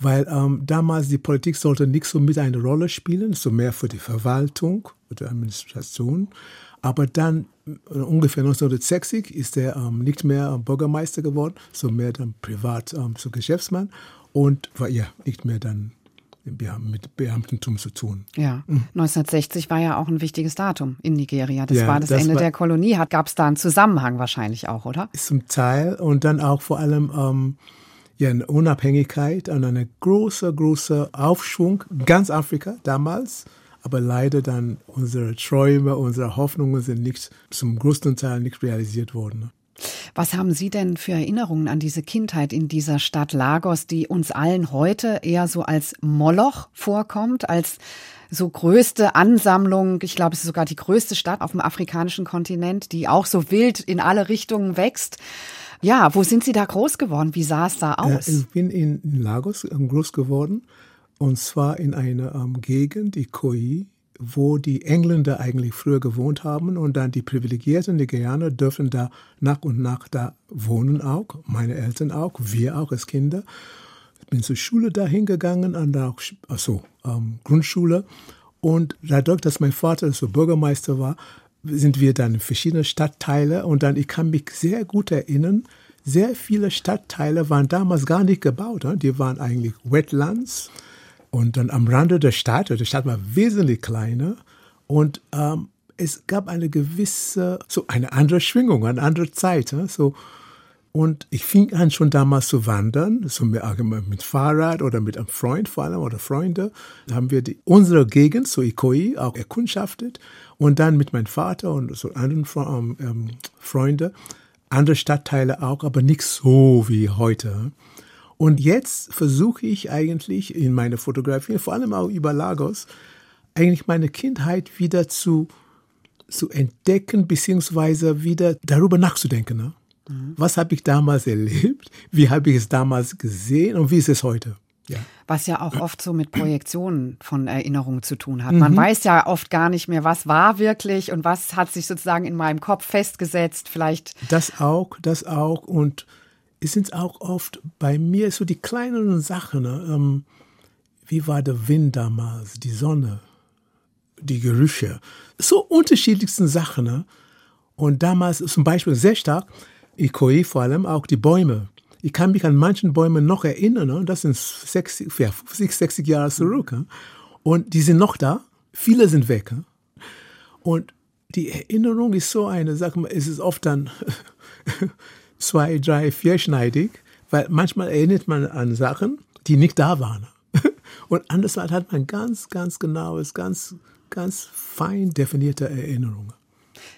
weil ähm, damals die Politik sollte nicht so mit eine Rolle spielen, so mehr für die Verwaltung oder Administration. Aber dann äh, ungefähr 1960 ist er ähm, nicht mehr Bürgermeister geworden, so mehr dann privat ähm, so Geschäftsmann und war ja nicht mehr dann mit Beamtentum zu tun. Ja, 1960 war ja auch ein wichtiges Datum in Nigeria. Das ja, war das, das Ende war, der Kolonie. Gab es da einen Zusammenhang wahrscheinlich auch, oder? Zum Teil und dann auch vor allem ähm, ja, eine Unabhängigkeit und eine große, große Aufschwung, ganz Afrika damals. Aber leider dann unsere Träume, unsere Hoffnungen sind nicht zum größten Teil nicht realisiert worden. Was haben Sie denn für Erinnerungen an diese Kindheit in dieser Stadt Lagos, die uns allen heute eher so als Moloch vorkommt, als so größte Ansammlung, ich glaube, es ist sogar die größte Stadt auf dem afrikanischen Kontinent, die auch so wild in alle Richtungen wächst. Ja, wo sind Sie da groß geworden? Wie sah es da aus? Ich bin in Lagos groß geworden und zwar in einer um, Gegend, die Koi, wo die Engländer eigentlich früher gewohnt haben und dann die privilegierten Nigerianer dürfen da nach und nach da wohnen auch, meine Eltern auch, wir auch als Kinder. Ich bin zur Schule da hingegangen, an der also, ähm, Grundschule und dadurch, dass mein Vater so Bürgermeister war, sind wir dann in verschiedene Stadtteile und dann, ich kann mich sehr gut erinnern, sehr viele Stadtteile waren damals gar nicht gebaut. Die waren eigentlich Wetlands und dann am Rande der Stadt, die Stadt war wesentlich kleiner und ähm, es gab eine gewisse, so eine andere Schwingung, eine andere Zeit. So. Und ich fing an schon damals zu wandern, so mit, mit Fahrrad oder mit einem Freund vor allem oder Freunde. Da haben wir die, unsere Gegend, so Ikoi, auch erkundschaftet. Und dann mit meinem Vater und so anderen ähm, ähm, Freunden, andere Stadtteile auch, aber nicht so wie heute. Und jetzt versuche ich eigentlich in meiner Fotografie, vor allem auch über Lagos, eigentlich meine Kindheit wieder zu, zu entdecken, beziehungsweise wieder darüber nachzudenken. Ne? Mhm. Was habe ich damals erlebt? Wie habe ich es damals gesehen? Und wie ist es heute? Ja. Was ja auch oft so mit Projektionen von Erinnerungen zu tun hat. Man mhm. weiß ja oft gar nicht mehr, was war wirklich und was hat sich sozusagen in meinem Kopf festgesetzt. Vielleicht. Das auch, das auch. Und es sind auch oft bei mir so die kleineren Sachen. Ne? Ähm, wie war der Wind damals, die Sonne, die Gerüche, so unterschiedlichsten Sachen. Ne? Und damals zum Beispiel sehr stark, Ikoi vor allem, auch die Bäume. Ich kann mich an manchen Bäumen noch erinnern, ne? das sind 60, 50, 60 Jahre zurück. Ne? Und die sind noch da, viele sind weg. Ne? Und die Erinnerung ist so eine, mal, es ist oft dann zwei, drei, vierschneidig, weil manchmal erinnert man an Sachen, die nicht da waren. Und andererseits hat man ganz, ganz genaues, ganz, ganz fein definierte Erinnerungen.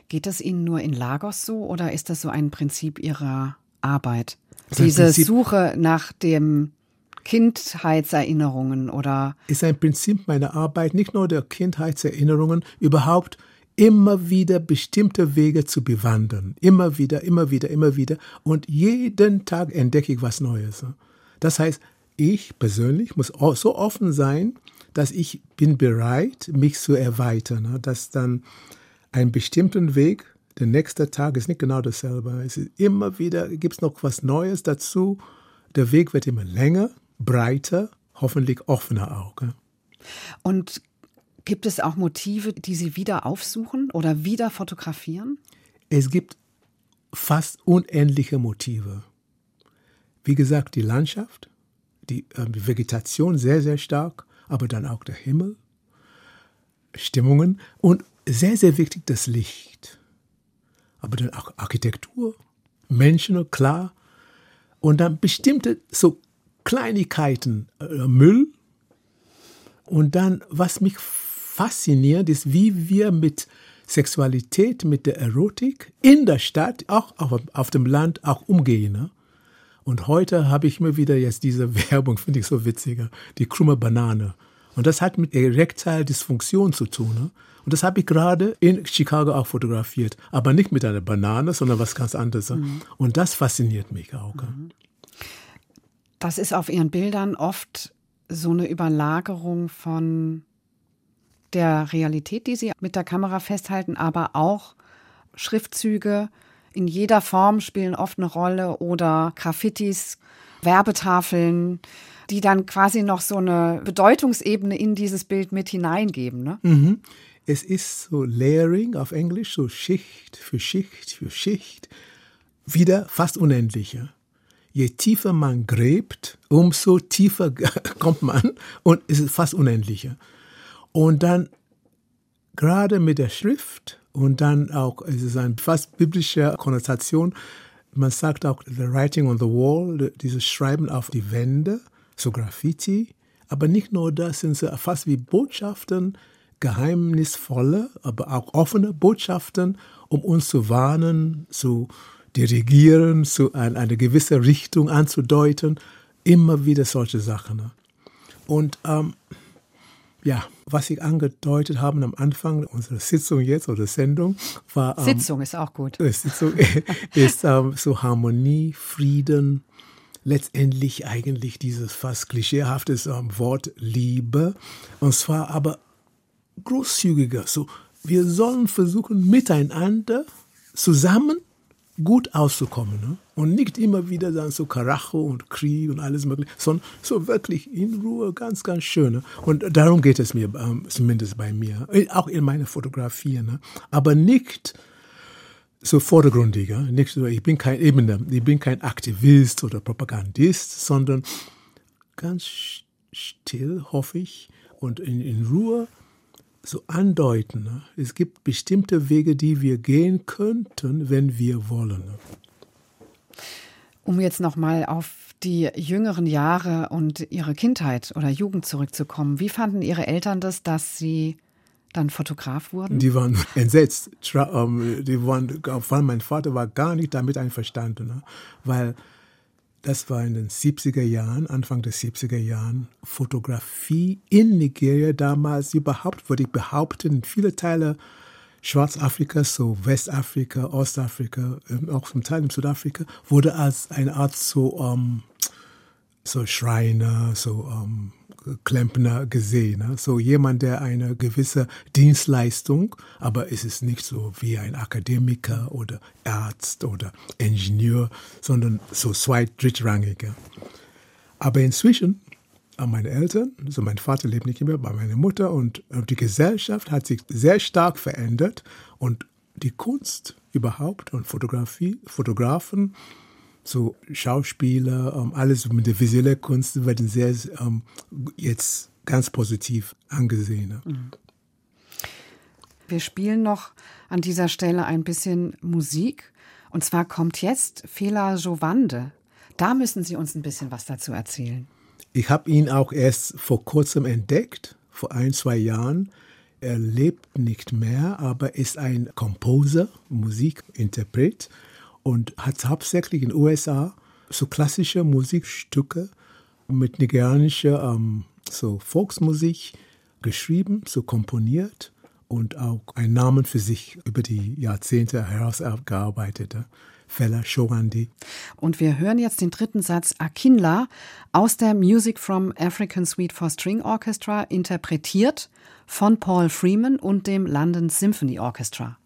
Geht das Ihnen nur in Lagos so oder ist das so ein Prinzip Ihrer Arbeit? Diese Prinzip, Suche nach dem Kindheitserinnerungen oder? Ist ein Prinzip meiner Arbeit, nicht nur der Kindheitserinnerungen, überhaupt immer wieder bestimmte Wege zu bewandern. Immer wieder, immer wieder, immer wieder. Und jeden Tag entdecke ich was Neues. Das heißt, ich persönlich muss so offen sein, dass ich bin bereit, mich zu erweitern, ne? dass dann einen bestimmten Weg, der nächste Tag ist nicht genau dasselbe. Es ist immer wieder, gibt es noch was Neues dazu. Der Weg wird immer länger, breiter, hoffentlich offener auch. Und gibt es auch Motive, die Sie wieder aufsuchen oder wieder fotografieren? Es gibt fast unendliche Motive. Wie gesagt, die Landschaft, die äh, Vegetation sehr, sehr stark, aber dann auch der Himmel, Stimmungen und sehr, sehr wichtig das Licht. Aber dann auch Architektur, Menschen, klar. Und dann bestimmte so Kleinigkeiten, äh, Müll. Und dann, was mich fasziniert, ist, wie wir mit Sexualität, mit der Erotik in der Stadt, auch auf, auf dem Land, auch umgehen. Ne? Und heute habe ich mir wieder jetzt diese Werbung, finde ich so witziger, die krumme Banane. Und das hat mit Erektile-Dysfunktion zu tun. Ne? Und das habe ich gerade in Chicago auch fotografiert. Aber nicht mit einer Banane, sondern was ganz anderes. Ne? Mhm. Und das fasziniert mich auch. Mhm. Das ist auf Ihren Bildern oft so eine Überlagerung von der Realität, die Sie mit der Kamera festhalten, aber auch Schriftzüge, in jeder Form spielen oft eine Rolle oder Graffitis, Werbetafeln, die dann quasi noch so eine Bedeutungsebene in dieses Bild mit hineingeben. Ne? Mhm. Es ist so Layering auf Englisch, so Schicht für Schicht für Schicht, wieder fast unendlicher. Je tiefer man gräbt, umso tiefer kommt man und es ist fast unendlicher. Und dann gerade mit der Schrift und dann auch, es ist eine fast biblische Konnotation. Man sagt auch the writing on the wall, dieses Schreiben auf die Wände, so Graffiti. Aber nicht nur das, sind so fast wie Botschaften, geheimnisvolle, aber auch offene Botschaften, um uns zu warnen, zu dirigieren, zu eine, eine gewisse Richtung anzudeuten. Immer wieder solche Sachen. Und ähm, ja, was Sie angedeutet haben am Anfang unserer Sitzung jetzt oder Sendung war. Ähm, Sitzung ist auch gut. Sitzung ist ähm, so Harmonie, Frieden, letztendlich eigentlich dieses fast klischeehaftes ähm, Wort Liebe. Und zwar aber großzügiger. So, wir sollen versuchen, miteinander zusammen gut auszukommen. Ne? Und nicht immer wieder dann so Karacho und Krieg und alles mögliche, sondern so wirklich in Ruhe, ganz, ganz schön. Ne? Und darum geht es mir, ähm, zumindest bei mir, auch in meiner Fotografie. Ne? Aber nicht so vordergründiger, nicht so, ich bin kein Ebene, ich bin kein Aktivist oder Propagandist, sondern ganz still, hoffe ich, und in, in Ruhe so andeuten. Ne? Es gibt bestimmte Wege, die wir gehen könnten, wenn wir wollen. Ne? Um jetzt nochmal auf die jüngeren Jahre und Ihre Kindheit oder Jugend zurückzukommen, wie fanden Ihre Eltern das, dass Sie dann Fotograf wurden? Die waren entsetzt. Ähm, die waren, vor allem mein Vater war gar nicht damit einverstanden, ne? weil das war in den 70er Jahren, Anfang der 70er Jahren, Fotografie in Nigeria damals. Überhaupt, würde ich behaupten, viele Teile Schwarzafrikas, so Westafrika, Ostafrika, ähm, auch zum Teil in Südafrika, wurde als eine Art so, um, ähm, so Schreiner, so um, ähm, Klempner gesehen. Ne? So jemand, der eine gewisse Dienstleistung, aber es ist nicht so wie ein Akademiker oder Arzt oder Ingenieur, sondern so zweit-, drittrangiger. Aber inzwischen meine Eltern, also mein Vater lebt nicht mehr, bei meiner Mutter und die Gesellschaft hat sich sehr stark verändert und die Kunst überhaupt und Fotografie, Fotografen, so Schauspieler, ähm, alles mit der visuellen Kunst werden sehr ähm, jetzt ganz positiv angesehen. Mhm. Wir spielen noch an dieser Stelle ein bisschen Musik. Und zwar kommt jetzt Fela Jovande. Da müssen Sie uns ein bisschen was dazu erzählen. Ich habe ihn auch erst vor kurzem entdeckt, vor ein, zwei Jahren. Er lebt nicht mehr, aber ist ein Composer, Musikinterpret und hat hauptsächlich in den USA so klassische Musikstücke mit nigerianischer ähm, so Volksmusik geschrieben, so komponiert und auch einen Namen für sich über die Jahrzehnte herausgearbeitet. Fela Showandi. Und wir hören jetzt den dritten Satz Akinla aus der Music from African Suite for String Orchestra, interpretiert von Paul Freeman und dem London Symphony Orchestra.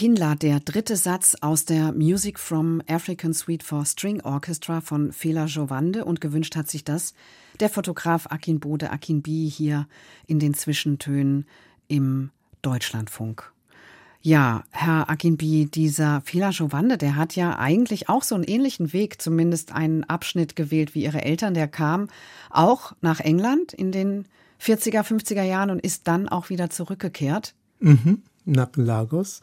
Akinla, der dritte Satz aus der Music from African Suite for String Orchestra von Fela Jovande und gewünscht hat sich das der Fotograf Akin Bode Akinbi hier in den Zwischentönen im Deutschlandfunk. Ja, Herr Akinbi, dieser Fela Jovande, der hat ja eigentlich auch so einen ähnlichen Weg, zumindest einen Abschnitt gewählt wie Ihre Eltern. Der kam auch nach England in den 40er, 50er Jahren und ist dann auch wieder zurückgekehrt. Mhm, nach Lagos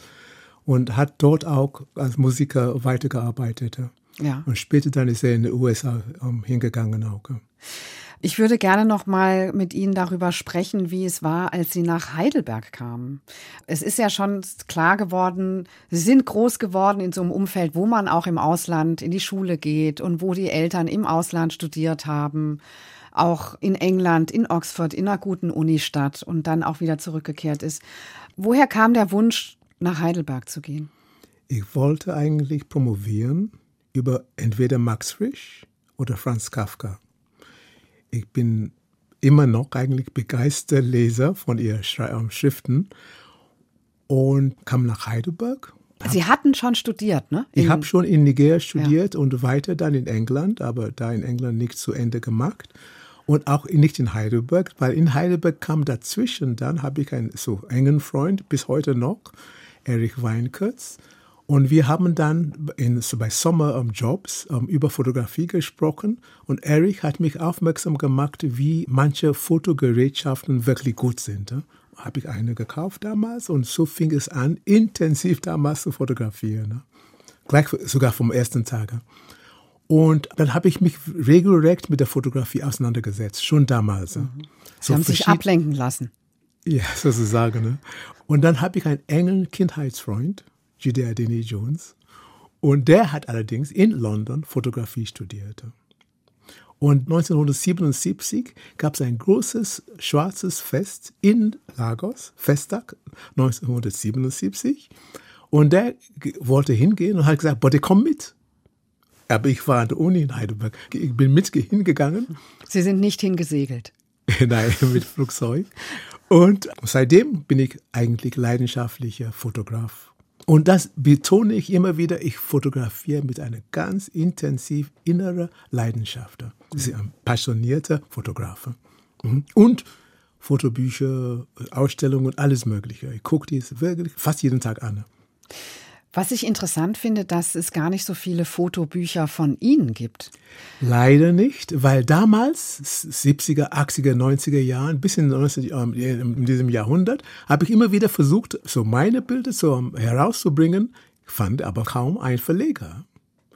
und hat dort auch als Musiker weitergearbeitet. Ja. Und später dann ist er in die USA um, hingegangen auch. Ich würde gerne noch mal mit Ihnen darüber sprechen, wie es war, als Sie nach Heidelberg kamen. Es ist ja schon klar geworden, Sie sind groß geworden in so einem Umfeld, wo man auch im Ausland in die Schule geht und wo die Eltern im Ausland studiert haben, auch in England, in Oxford, in einer guten Unistadt und dann auch wieder zurückgekehrt ist. Woher kam der Wunsch, nach Heidelberg zu gehen? Ich wollte eigentlich promovieren über entweder Max Frisch oder Franz Kafka. Ich bin immer noch eigentlich begeisterter Leser von ihren ähm, Schriften und kam nach Heidelberg. Sie hatten schon studiert, ne? In ich habe schon in Nigeria studiert ja. und weiter dann in England, aber da in England nicht zu Ende gemacht. Und auch nicht in Heidelberg, weil in Heidelberg kam dazwischen, dann habe ich einen so engen Freund bis heute noch, Erich Weinkertz. Und wir haben dann in, bei Sommerjobs um, um, über Fotografie gesprochen. Und Erich hat mich aufmerksam gemacht, wie manche Fotogerätschaften wirklich gut sind. Habe ich eine gekauft damals und so fing es an, intensiv damals zu fotografieren. Gleich sogar vom ersten Tag. Und dann habe ich mich regelrecht mit der Fotografie auseinandergesetzt, schon damals. Mhm. Sie so haben sich ablenken lassen. Ja, sozusagen. Ne? Und dann habe ich einen engen Kindheitsfreund, Judea Denny Jones. Und der hat allerdings in London Fotografie studiert. Und 1977 gab es ein großes schwarzes Fest in Lagos, Festtag 1977. Und der wollte hingehen und hat gesagt, bitte komm mit. Aber ich war an der Uni in Heidelberg. Ich bin mit hingegangen. Sie sind nicht hingesegelt. Nein, mit Flugzeug. Und seitdem bin ich eigentlich leidenschaftlicher Fotograf. Und das betone ich immer wieder, ich fotografiere mit einer ganz intensiv inneren Leidenschaft. Ich bin ein passionierter Fotograf. Mhm. Und Fotobücher, Ausstellungen, alles Mögliche. Ich gucke dies wirklich fast jeden Tag an. Was ich interessant finde, dass es gar nicht so viele Fotobücher von Ihnen gibt. Leider nicht, weil damals, 70er, 80er, 90er Jahren, bis in, 19, ähm, in diesem Jahrhundert, habe ich immer wieder versucht, so meine Bilder so herauszubringen, fand aber kaum einen Verleger.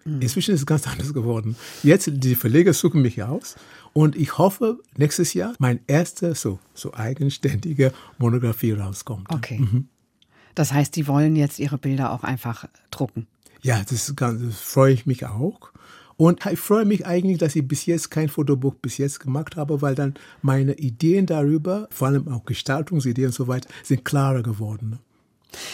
Mhm. Inzwischen ist es ganz anders geworden. Jetzt, die Verleger suchen mich aus und ich hoffe, nächstes Jahr mein erster so, so eigenständige Monographie rauskommt. Okay. Mhm. Das heißt, die wollen jetzt ihre Bilder auch einfach drucken. Ja, das, ganz, das freue ich mich auch. Und ich freue mich eigentlich, dass ich bis jetzt kein Fotobuch bis jetzt gemacht habe, weil dann meine Ideen darüber, vor allem auch Gestaltungsideen und so weiter, sind klarer geworden.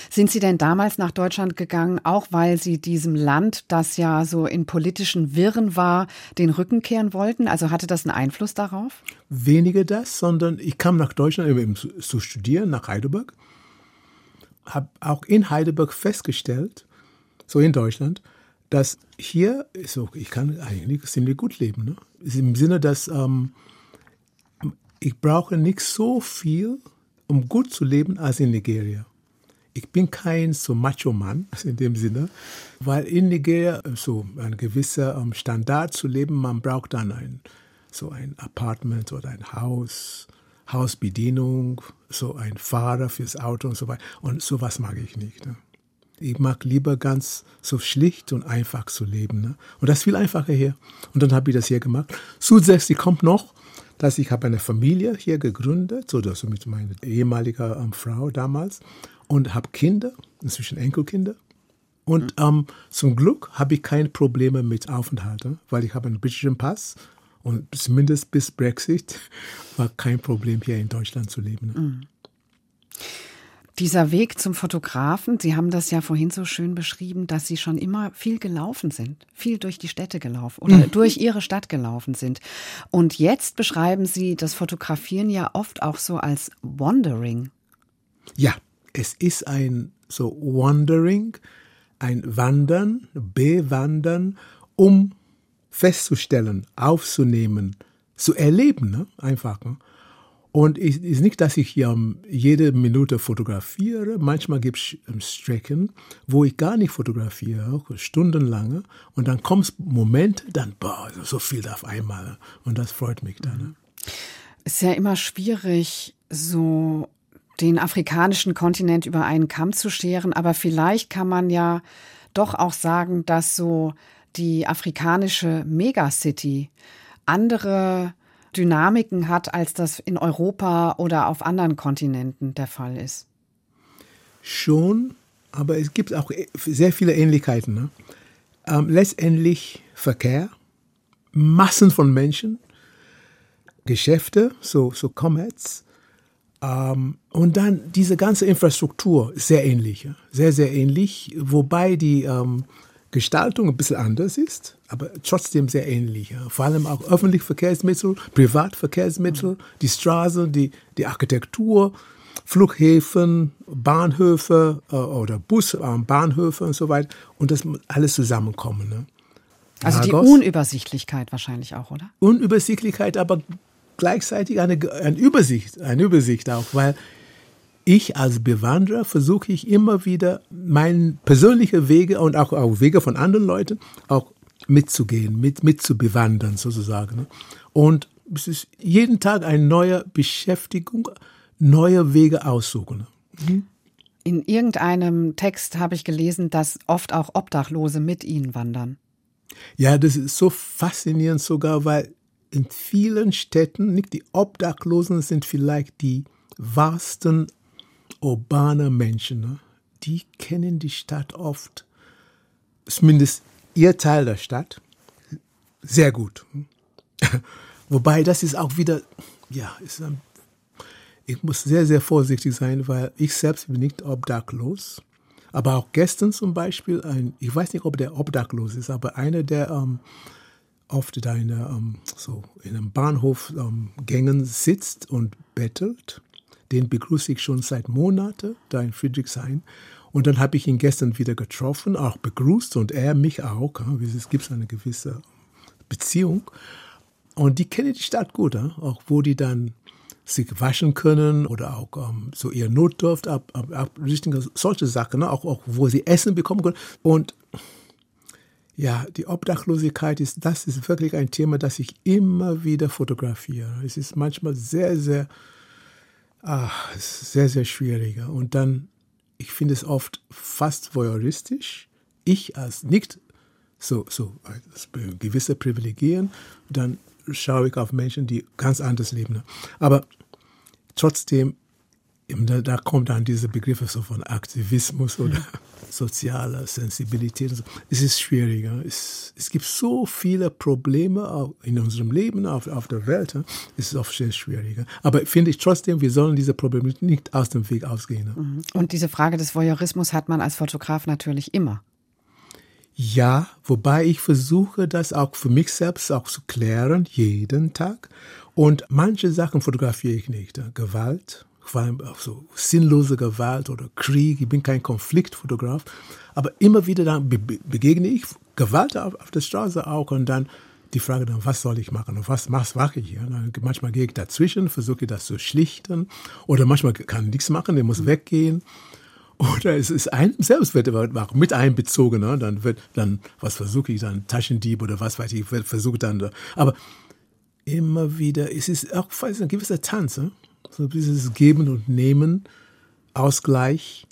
Sind Sie denn damals nach Deutschland gegangen, auch weil Sie diesem Land, das ja so in politischen Wirren war, den Rücken kehren wollten? Also hatte das einen Einfluss darauf? Weniger das, sondern ich kam nach Deutschland, um zu studieren, nach Heidelberg habe auch in Heidelberg festgestellt, so in Deutschland, dass hier so, ich kann eigentlich ziemlich gut leben. Ne? Im Sinne, dass ähm, ich brauche nicht so viel, um gut zu leben, als in Nigeria. Ich bin kein so Macho-Mann in dem Sinne, weil in Nigeria so ein gewisser ähm, Standard zu leben, man braucht dann ein, so ein Apartment oder ein Haus, Hausbedienung, so ein Fahrer fürs Auto und so weiter. Und sowas mag ich nicht. Ne? Ich mag lieber ganz so schlicht und einfach zu leben. Ne? Und das ist viel einfacher hier. Und dann habe ich das hier gemacht. Zusätzlich kommt noch, dass ich habe eine Familie hier gegründet, so dass mit meiner ehemaligen ähm, Frau damals und habe Kinder, inzwischen Enkelkinder. Und mhm. ähm, zum Glück habe ich keine Probleme mit Aufenthalt, ne? weil ich habe einen britischen Pass und zumindest bis Brexit war kein Problem hier in Deutschland zu leben. Ne? Mhm. Dieser Weg zum Fotografen, Sie haben das ja vorhin so schön beschrieben, dass Sie schon immer viel gelaufen sind, viel durch die Städte gelaufen oder mhm. durch Ihre Stadt gelaufen sind. Und jetzt beschreiben Sie das Fotografieren ja oft auch so als Wandering. Ja, es ist ein so Wandering, ein Wandern, Bewandern, um festzustellen, aufzunehmen, zu erleben, ne? einfach. Ne? Und es ist nicht, dass ich hier jede Minute fotografiere. Manchmal gibt es ähm, Strecken, wo ich gar nicht fotografiere, stundenlang. Und dann kommt ein Moment, dann, boah, so viel auf einmal. Und das freut mich dann. Ne? Es ist ja immer schwierig, so den afrikanischen Kontinent über einen Kamm zu scheren. Aber vielleicht kann man ja doch auch sagen, dass so die afrikanische Megacity andere Dynamiken hat, als das in Europa oder auf anderen Kontinenten der Fall ist. Schon, aber es gibt auch sehr viele Ähnlichkeiten. Ne? Ähm, letztendlich Verkehr, Massen von Menschen, Geschäfte, so, so Commerce, ähm, und dann diese ganze Infrastruktur, sehr ähnlich, sehr, sehr ähnlich, wobei die ähm, Gestaltung ein bisschen anders ist, aber trotzdem sehr ähnlich. Vor allem auch öffentliche Verkehrsmittel, Privatverkehrsmittel, mhm. die Straßen, die, die Architektur, Flughäfen, Bahnhöfe äh, oder Busbahnhöfe äh, und so weiter. Und das muss alles zusammenkommen. Ne? Also Lagos, die Unübersichtlichkeit wahrscheinlich auch, oder? Unübersichtlichkeit, aber gleichzeitig eine, eine Übersicht, eine Übersicht auch, weil ich als Bewanderer versuche ich immer wieder meine persönlichen Wege und auch, auch Wege von anderen Leuten auch mitzugehen, mit, mitzubewandern sozusagen. Und es ist jeden Tag eine neue Beschäftigung, neue Wege aussuchen. Mhm. In irgendeinem Text habe ich gelesen, dass oft auch Obdachlose mit ihnen wandern. Ja, das ist so faszinierend sogar, weil in vielen Städten, nicht die Obdachlosen sind vielleicht die wahrsten urbane Menschen, ne? die kennen die Stadt oft, zumindest ihr Teil der Stadt, sehr gut. Wobei das ist auch wieder, ja, ist ich muss sehr, sehr vorsichtig sein, weil ich selbst bin nicht obdachlos. Aber auch gestern zum Beispiel, ein, ich weiß nicht, ob der obdachlos ist, aber einer, der ähm, oft in, ähm, so in einem Bahnhof ähm, Gängen sitzt und bettelt den begrüße ich schon seit Monaten da in Friedrichshain. Und dann habe ich ihn gestern wieder getroffen, auch begrüßt und er mich auch. Es gibt eine gewisse Beziehung. Und die kennen die Stadt gut, auch wo die dann sich waschen können oder auch um, so ihr Notdurft ab, ab, ab solche Sachen, ne? auch, auch wo sie Essen bekommen können. Und ja, die Obdachlosigkeit ist, das ist wirklich ein Thema, das ich immer wieder fotografiere. Es ist manchmal sehr, sehr Ach, es ist sehr, sehr schwierig. Und dann, ich finde es oft fast voyeuristisch. Ich als nicht so, so gewisse Privilegien, dann schaue ich auf Menschen, die ganz anders leben. Aber trotzdem da, da kommt dann diese Begriffe so von Aktivismus oder sozialer Sensibilität. Es ist schwieriger. Es, es gibt so viele Probleme in unserem Leben, auf, auf der Welt. Es ist oft sehr schwieriger. Aber finde ich trotzdem, wir sollen diese Probleme nicht aus dem Weg ausgehen. Mhm. Und diese Frage des Voyeurismus hat man als Fotograf natürlich immer. Ja, wobei ich versuche, das auch für mich selbst auch zu klären, jeden Tag. Und manche Sachen fotografiere ich nicht. Gewalt, vor allem auch so sinnlose Gewalt oder Krieg. Ich bin kein Konfliktfotograf, aber immer wieder dann be begegne ich Gewalt auf, auf der Straße auch und dann die Frage dann, was soll ich machen und was, was mache ich hier? Dann, manchmal gehe ich dazwischen, versuche das zu schlichten oder manchmal kann ich nichts machen, der muss weggehen. Oder es ist ein selbst wird auch mit einbezogen, ne? dann wird dann was versuche ich dann Taschendieb oder was weiß ich, versuche dann, aber immer wieder, es ist auch ein gewisser Tanz, ne? So dieses Geben und Nehmen, Ausgleich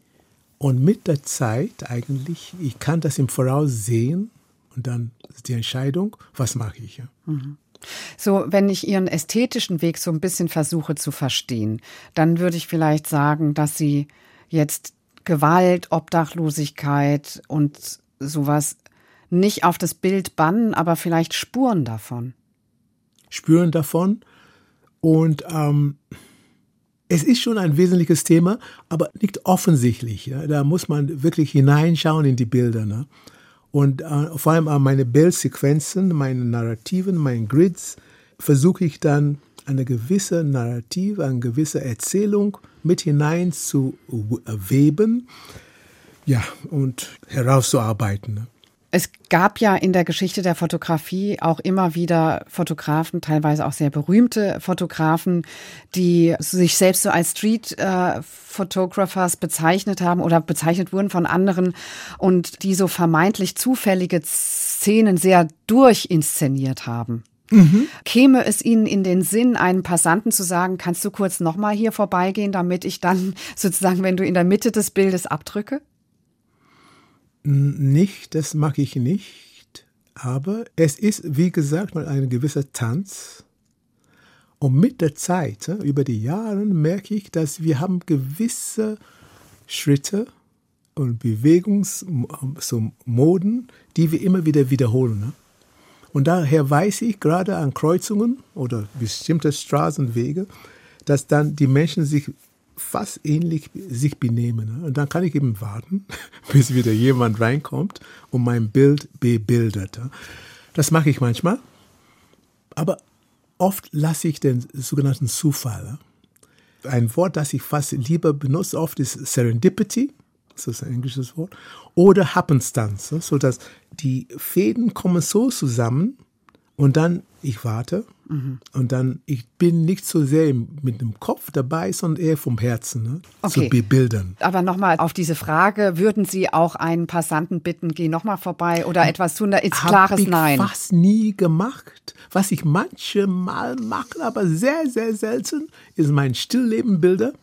und mit der Zeit eigentlich, ich kann das im Voraus sehen und dann ist die Entscheidung, was mache ich. Ja? Mhm. So, wenn ich Ihren ästhetischen Weg so ein bisschen versuche zu verstehen, dann würde ich vielleicht sagen, dass Sie jetzt Gewalt, Obdachlosigkeit und sowas nicht auf das Bild bannen, aber vielleicht Spuren davon. Spuren davon. Und ähm, es ist schon ein wesentliches Thema, aber nicht offensichtlich. Ja? Da muss man wirklich hineinschauen in die Bilder. Ne? Und äh, vor allem an meine Bildsequenzen, meine Narrativen, meine Grids, versuche ich dann eine gewisse Narrative, eine gewisse Erzählung mit hinein zu weben, ja, und herauszuarbeiten. Ne? Es gab ja in der Geschichte der Fotografie auch immer wieder Fotografen, teilweise auch sehr berühmte Fotografen, die sich selbst so als Street äh, Photographers bezeichnet haben oder bezeichnet wurden von anderen und die so vermeintlich zufällige Szenen sehr durchinszeniert haben. Mhm. Käme es Ihnen in den Sinn, einem Passanten zu sagen, kannst du kurz nochmal hier vorbeigehen, damit ich dann sozusagen, wenn du in der Mitte des Bildes abdrücke? Nicht, das mag ich nicht. Aber es ist, wie gesagt, mal ein gewisser Tanz. Und mit der Zeit, über die Jahre, merke ich, dass wir haben gewisse Schritte und Bewegungsmoden, die wir immer wieder wiederholen. Ne? Und daher weiß ich gerade an Kreuzungen oder bestimmte Straßenwege, dass dann die Menschen sich fast ähnlich sich benehmen. Und dann kann ich eben warten, bis wieder jemand reinkommt und mein Bild bebildet. Das mache ich manchmal. Aber oft lasse ich den sogenannten Zufall. Ein Wort, das ich fast lieber benutze, oft ist Serendipity das ist ein englisches Wort, oder Happenstance, sodass die Fäden kommen so zusammen und dann ich warte mhm. und dann ich bin nicht so sehr mit dem Kopf dabei, sondern eher vom Herzen ne? okay. zu bebildern. Aber nochmal auf diese Frage, würden Sie auch einen Passanten bitten, geh nochmal vorbei oder etwas tun? Da ist klares ich Nein. Fast nie gemacht. Was ich manchmal mache, aber sehr sehr selten, ist mein Stilllebenbilder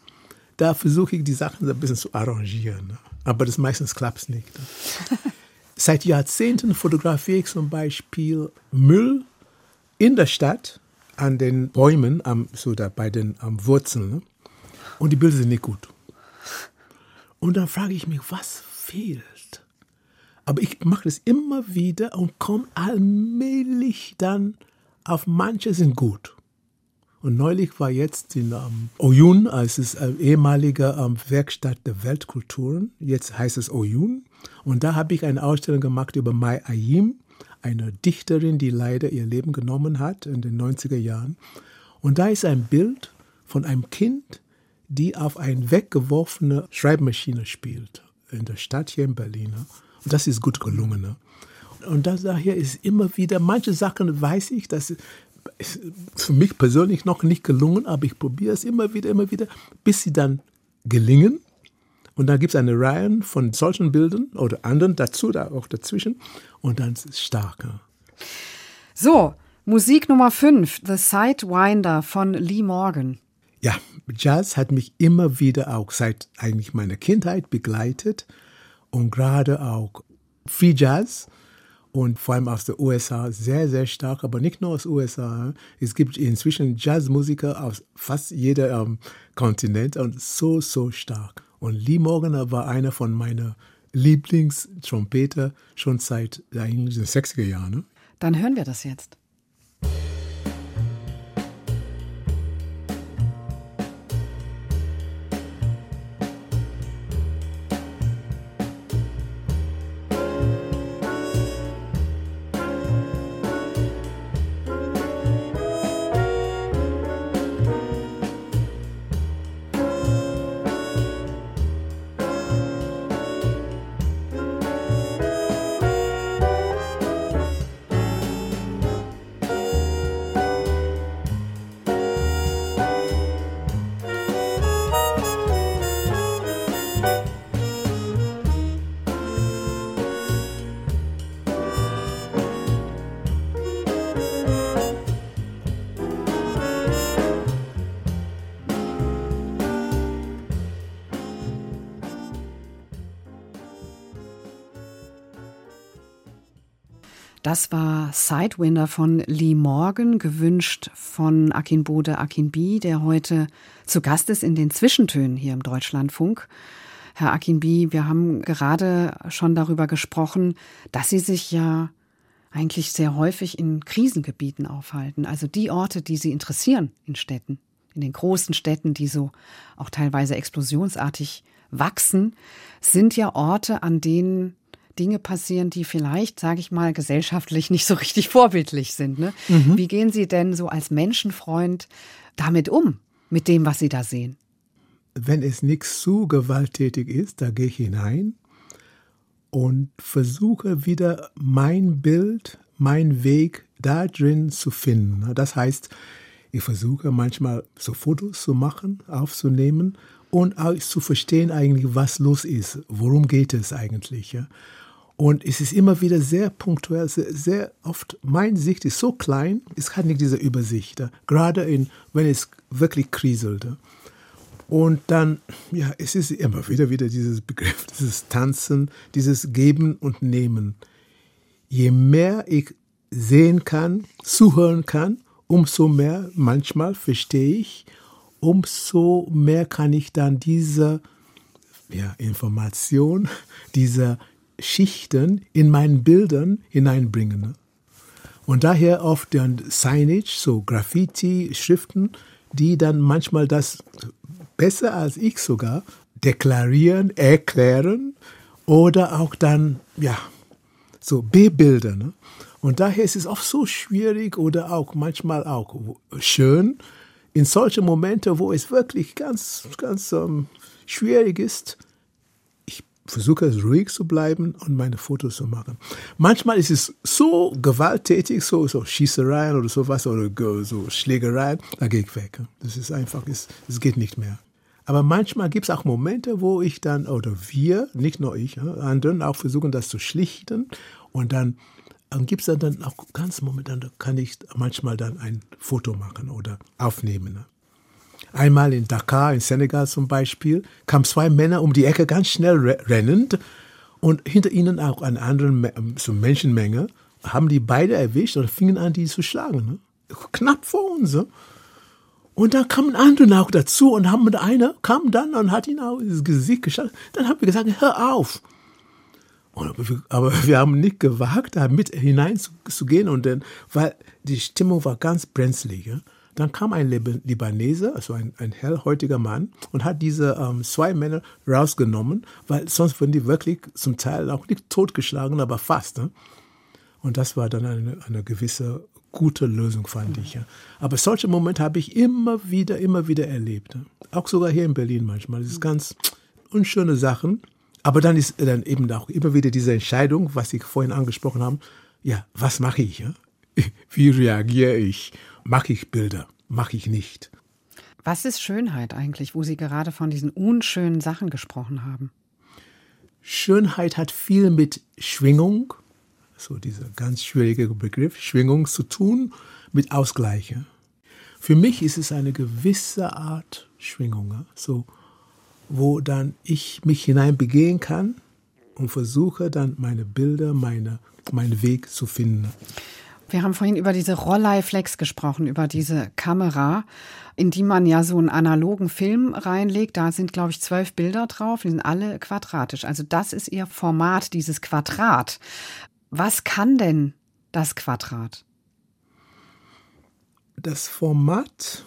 da versuche ich die Sachen ein bisschen zu arrangieren. Ne? Aber das meistens klappt es nicht. Ne? Seit Jahrzehnten fotografiere ich zum Beispiel Müll in der Stadt an den Bäumen, am, so da bei den am Wurzeln. Ne? Und die Bilder sind nicht gut. Und dann frage ich mich, was fehlt? Aber ich mache das immer wieder und komme allmählich dann auf manche sind gut. Und neulich war jetzt in ähm, Oyun, es äh, ehemalige ähm, Werkstatt der Weltkulturen, jetzt heißt es Oyun. Und da habe ich eine Ausstellung gemacht über Mai Ayim, eine Dichterin, die leider ihr Leben genommen hat in den 90er Jahren. Und da ist ein Bild von einem Kind, die auf eine weggeworfene Schreibmaschine spielt, in der Stadt hier in Berlin. Und das ist gut gelungen. Und daher ist immer wieder, manche Sachen weiß ich, dass ist für mich persönlich noch nicht gelungen, aber ich probiere es immer wieder, immer wieder, bis sie dann gelingen. Und dann gibt es eine Reihe von solchen Bildern oder anderen dazu, da auch dazwischen. Und dann ist es stark. So, Musik Nummer 5, The Sidewinder von Lee Morgan. Ja, Jazz hat mich immer wieder auch seit eigentlich meiner Kindheit begleitet und gerade auch Free Jazz und vor allem aus den USA sehr, sehr stark, aber nicht nur aus den USA. Es gibt inzwischen Jazzmusiker aus fast jedem ähm, Kontinent und so, so stark. Und Lee Morgan war einer von meinen Lieblingstrompeter schon seit eigentlich den 60er Jahren. Ne? Dann hören wir das jetzt. Das war Sidewinder von Lee Morgan, gewünscht von Akinbode Akinbi, der heute zu Gast ist in den Zwischentönen hier im Deutschlandfunk. Herr Akinbi, wir haben gerade schon darüber gesprochen, dass Sie sich ja eigentlich sehr häufig in Krisengebieten aufhalten. Also die Orte, die Sie interessieren in Städten, in den großen Städten, die so auch teilweise explosionsartig wachsen, sind ja Orte, an denen Dinge passieren, die vielleicht, sage ich mal, gesellschaftlich nicht so richtig vorbildlich sind. Ne? Mhm. Wie gehen Sie denn so als Menschenfreund damit um, mit dem, was Sie da sehen? Wenn es nichts zu gewalttätig ist, da gehe ich hinein und versuche wieder mein Bild, mein Weg da drin zu finden. Das heißt, ich versuche manchmal so Fotos zu machen, aufzunehmen und auch zu verstehen eigentlich, was los ist, worum geht es eigentlich. Ja? Und es ist immer wieder sehr punktuell, sehr, sehr, oft, meine Sicht ist so klein, es hat nicht diese Übersicht, gerade in, wenn es wirklich kriselt. Und dann, ja, es ist immer wieder wieder dieses Begriff, dieses Tanzen, dieses Geben und Nehmen. Je mehr ich sehen kann, zuhören kann, umso mehr manchmal verstehe ich, umso mehr kann ich dann diese ja, Information, diese Schichten in meinen Bildern hineinbringen. Ne? Und daher oft dann Signage, so Graffiti-Schriften, die dann manchmal das besser als ich sogar deklarieren, erklären oder auch dann, ja, so B-Bilder. Ne? Und daher ist es oft so schwierig oder auch manchmal auch schön, in solchen Momenten, wo es wirklich ganz, ganz ähm, schwierig ist, versuche ruhig zu bleiben und meine Fotos zu machen. Manchmal ist es so gewalttätig, so, so Schießereien oder sowas oder so Schlägereien, da gehe ich weg. Das ist einfach, es, es geht nicht mehr. Aber manchmal gibt es auch Momente, wo ich dann, oder wir, nicht nur ich, anderen auch versuchen, das zu schlichten. Und dann, dann gibt es dann auch ganz Momente, da kann ich manchmal dann ein Foto machen oder aufnehmen. Einmal in Dakar, in Senegal zum Beispiel, kamen zwei Männer um die Ecke ganz schnell rennend und hinter ihnen auch eine andere so Menschenmenge, haben die beide erwischt und fingen an, die zu schlagen. Ne? Knapp vor uns. Ne? Und dann kamen andere auch dazu und haben einer kam dann und hat ihn auch ins Gesicht geschlagen. Dann haben wir gesagt, hör auf. aber wir haben nicht gewagt, da mit hineinzugehen weil die Stimmung war ganz brenzlig. Ja? Dann kam ein Libanese, also ein, ein hellhäutiger Mann, und hat diese ähm, zwei Männer rausgenommen, weil sonst würden die wirklich zum Teil auch nicht totgeschlagen, aber fast. Ne? Und das war dann eine, eine gewisse gute Lösung, fand ich. Ja. Aber solche Momente habe ich immer wieder, immer wieder erlebt. Ne? Auch sogar hier in Berlin manchmal. Das ist ganz unschöne Sachen. Aber dann ist dann eben auch immer wieder diese Entscheidung, was Sie vorhin angesprochen haben. Ja, was mache ich? Ja? Wie reagiere ich? Mache ich Bilder? Mache ich nicht? Was ist Schönheit eigentlich, wo Sie gerade von diesen unschönen Sachen gesprochen haben? Schönheit hat viel mit Schwingung, so dieser ganz schwierige Begriff, Schwingung zu tun, mit Ausgleiche. Für mich ist es eine gewisse Art Schwingung, so, wo dann ich mich hineinbegehen kann und versuche dann meine Bilder, meine, meinen Weg zu finden. Wir haben vorhin über diese Rolleiflex gesprochen, über diese Kamera, in die man ja so einen analogen Film reinlegt. Da sind, glaube ich, zwölf Bilder drauf, die sind alle quadratisch. Also das ist ihr Format, dieses Quadrat. Was kann denn das Quadrat? Das Format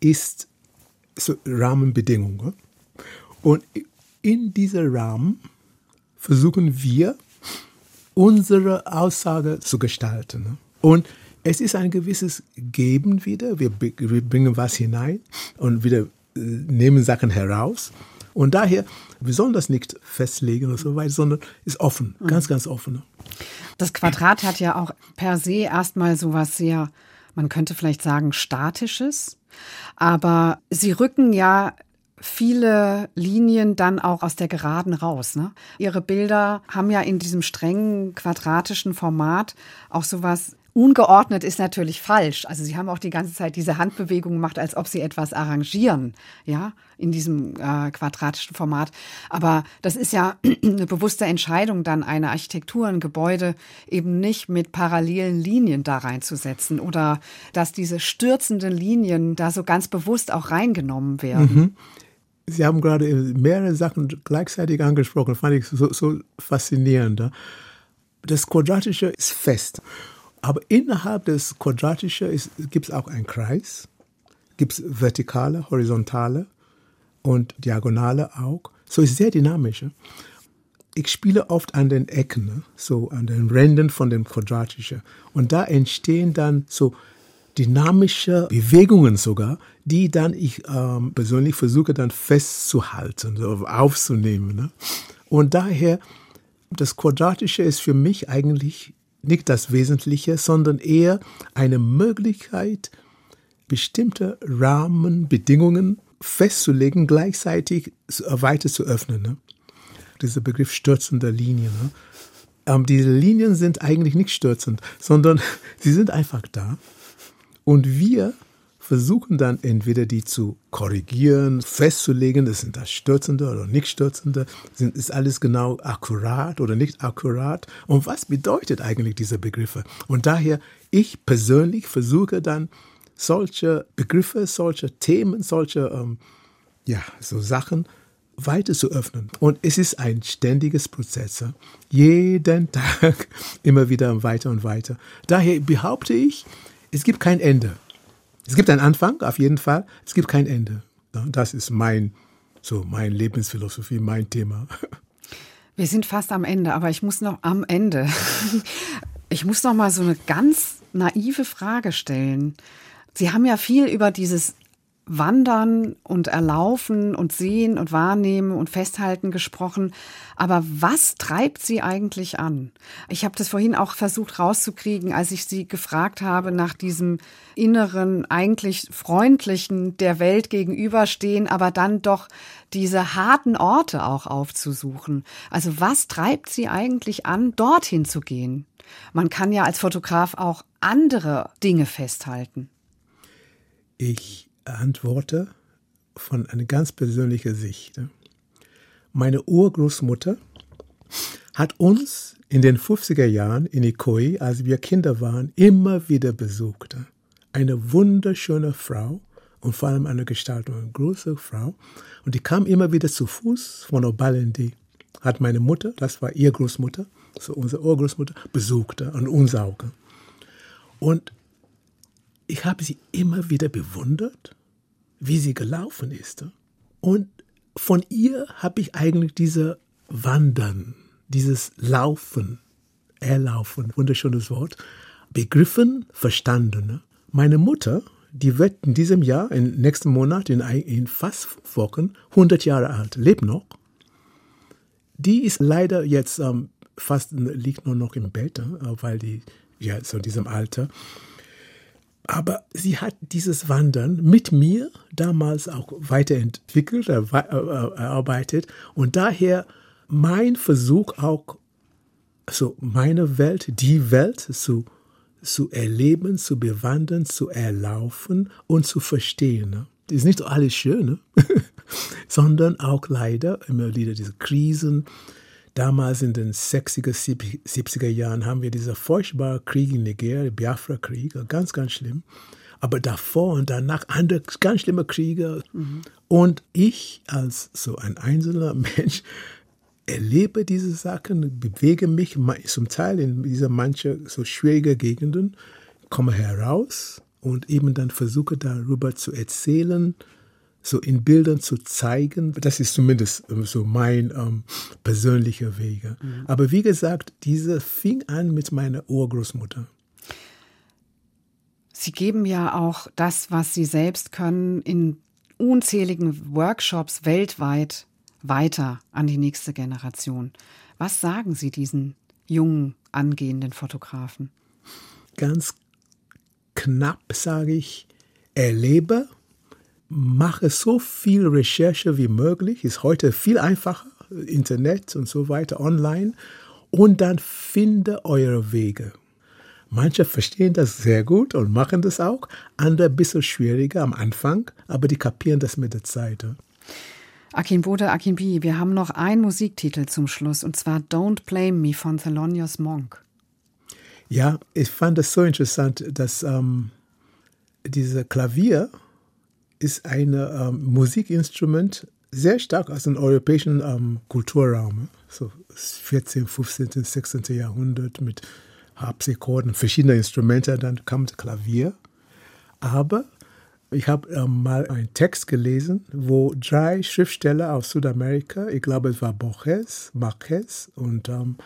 ist so Rahmenbedingungen. Und in diesem Rahmen versuchen wir unsere Aussage zu gestalten. Ne? Und es ist ein gewisses Geben wieder. Wir, wir bringen was hinein und wieder äh, nehmen Sachen heraus. Und daher, wir sollen das nicht festlegen oder so weiter, sondern ist offen, mhm. ganz, ganz offen. Ne? Das Quadrat hat ja auch per se erstmal so was sehr, man könnte vielleicht sagen, statisches. Aber sie rücken ja viele Linien dann auch aus der Geraden raus. Ne? Ihre Bilder haben ja in diesem strengen quadratischen Format auch sowas ungeordnet ist natürlich falsch. Also Sie haben auch die ganze Zeit diese Handbewegung gemacht, als ob Sie etwas arrangieren, ja, in diesem äh, quadratischen Format. Aber das ist ja eine bewusste Entscheidung, dann eine Architektur, ein Gebäude eben nicht mit parallelen Linien da reinzusetzen oder dass diese stürzenden Linien da so ganz bewusst auch reingenommen werden. Mhm. Sie haben gerade mehrere Sachen gleichzeitig angesprochen, fand ich so, so faszinierend. Das Quadratische ist fest. Aber innerhalb des Quadratischen gibt es auch einen Kreis, gibt es vertikale, horizontale und diagonale auch. So ist sehr dynamisch. Ich spiele oft an den Ecken, ne? so an den Rändern von dem Quadratischen. Und da entstehen dann so dynamische Bewegungen sogar, die dann ich ähm, persönlich versuche dann festzuhalten, so aufzunehmen. Ne? Und daher, das Quadratische ist für mich eigentlich nicht das Wesentliche, sondern eher eine Möglichkeit, bestimmte Rahmenbedingungen festzulegen, gleichzeitig weiter zu öffnen. Ne? Dieser Begriff stürzender Linien. Ne? Ähm, diese Linien sind eigentlich nicht stürzend, sondern sie sind einfach da. Und wir versuchen dann entweder die zu korrigieren, festzulegen, das sind das Stürzende oder nicht Stürzende, sind, ist alles genau akkurat oder nicht akkurat und was bedeutet eigentlich diese Begriffe? Und daher, ich persönlich versuche dann solche Begriffe, solche Themen, solche, ähm, ja, so Sachen weiter zu öffnen. Und es ist ein ständiges Prozess. Jeden Tag immer wieder weiter und weiter. Daher behaupte ich, es gibt kein Ende. Es gibt einen Anfang, auf jeden Fall. Es gibt kein Ende. Das ist mein, so mein Lebensphilosophie, mein Thema. Wir sind fast am Ende, aber ich muss noch am Ende. Ich muss noch mal so eine ganz naive Frage stellen. Sie haben ja viel über dieses Wandern und Erlaufen und Sehen und Wahrnehmen und Festhalten gesprochen. Aber was treibt Sie eigentlich an? Ich habe das vorhin auch versucht rauszukriegen, als ich Sie gefragt habe nach diesem inneren, eigentlich freundlichen der Welt gegenüberstehen, aber dann doch diese harten Orte auch aufzusuchen. Also was treibt Sie eigentlich an, dorthin zu gehen? Man kann ja als Fotograf auch andere Dinge festhalten. Ich antworte von einer ganz persönlichen Sicht. Meine Urgroßmutter hat uns in den 50er Jahren in Ikoi, als wir Kinder waren, immer wieder besucht. Eine wunderschöne Frau und vor allem eine Gestaltung, eine große Frau. Und die kam immer wieder zu Fuß von Obalendi. Hat meine Mutter, das war ihr Großmutter, so unsere Urgroßmutter, besucht und uns auch. Und ich habe sie immer wieder bewundert wie sie gelaufen ist. Und von ihr habe ich eigentlich diese Wandern, dieses Laufen, Erlaufen, wunderschönes Wort, begriffen, verstanden. Meine Mutter, die wird in diesem Jahr, im nächsten Monat, in, in fast Wochen, 100 Jahre alt, lebt noch. Die ist leider jetzt ähm, fast, liegt nur noch im Bett, äh, weil die, ja, so in diesem Alter. Aber sie hat dieses Wandern mit mir damals auch weiterentwickelt, erarbeitet und daher mein Versuch auch, so meine Welt, die Welt zu, zu erleben, zu bewandern, zu erlaufen und zu verstehen. Ne? Ist nicht alles schön, ne? sondern auch leider immer wieder diese Krisen, Damals in den 60er, 70er Jahren haben wir dieser furchtbare Krieg in Nigeria, Biafra-Krieg, ganz, ganz schlimm. Aber davor und danach andere ganz schlimme Kriege. Mhm. Und ich als so ein einzelner Mensch erlebe diese Sachen, bewege mich zum Teil in dieser manche so schwierige Gegenden, komme heraus und eben dann versuche darüber zu erzählen, so in Bildern zu zeigen. Das ist zumindest ähm, so mein ähm, persönlicher Weg. Mhm. Aber wie gesagt, diese fing an mit meiner Urgroßmutter. Sie geben ja auch das, was Sie selbst können, in unzähligen Workshops weltweit weiter an die nächste Generation. Was sagen Sie diesen jungen, angehenden Fotografen? Ganz knapp sage ich, erlebe mache so viel Recherche wie möglich, ist heute viel einfacher, Internet und so weiter, online, und dann finde eure Wege. Manche verstehen das sehr gut und machen das auch, andere ein bisschen schwieriger am Anfang, aber die kapieren das mit der Zeit. Akin Bode, Akin B, wir haben noch einen Musiktitel zum Schluss und zwar Don't Blame Me von Thelonious Monk. Ja, ich fand es so interessant, dass ähm, dieser Klavier ist ein ähm, Musikinstrument sehr stark aus dem europäischen ähm, Kulturraum, so 14., 15., 16. Jahrhundert mit Harpsichorden, verschiedene Instrumente, dann kam das Klavier. Aber ich habe ähm, mal einen Text gelesen, wo drei Schriftsteller aus Südamerika, ich glaube es war Borges, Marquez und ähm,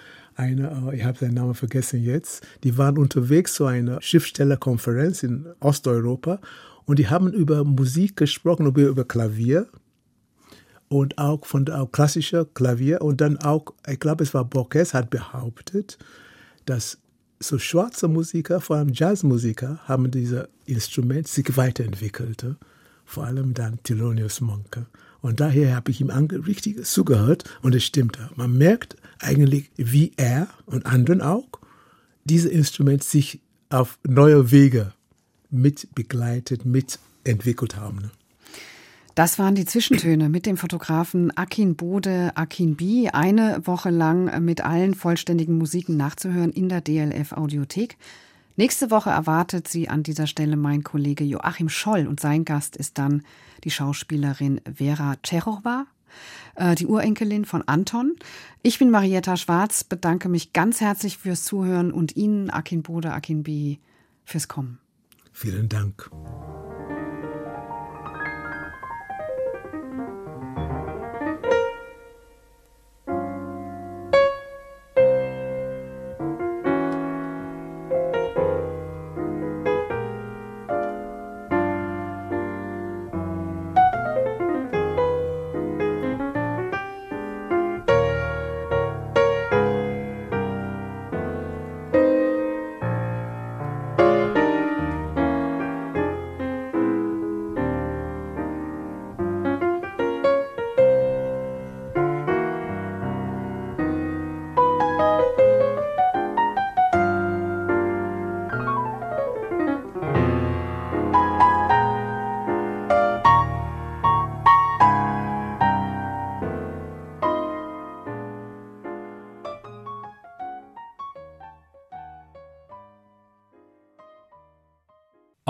eine, äh, ich habe seinen Namen vergessen jetzt, die waren unterwegs zu einer Schriftstellerkonferenz in Osteuropa und die haben über Musik gesprochen, über, Klavier und auch von auch klassischer Klavier und dann auch, ich glaube es war Borges, hat behauptet, dass so schwarze Musiker, vor allem Jazzmusiker, haben dieses Instrument sich weiterentwickelt. Vor allem dann Thelonious Monk. Und daher habe ich ihm richtig zugehört und es stimmt. Man merkt eigentlich, wie er und anderen auch dieses Instrument sich auf neue Wege mit begleitet, mitentwickelt haben. Das waren die Zwischentöne mit dem Fotografen Akin Bode Akin B. Eine Woche lang mit allen vollständigen Musiken nachzuhören in der DLF Audiothek. Nächste Woche erwartet Sie an dieser Stelle mein Kollege Joachim Scholl und sein Gast ist dann die Schauspielerin Vera Tschechowa, die Urenkelin von Anton. Ich bin Marietta Schwarz, bedanke mich ganz herzlich fürs Zuhören und Ihnen, Akin Bode, Akin B, fürs Kommen. Vielen Dank.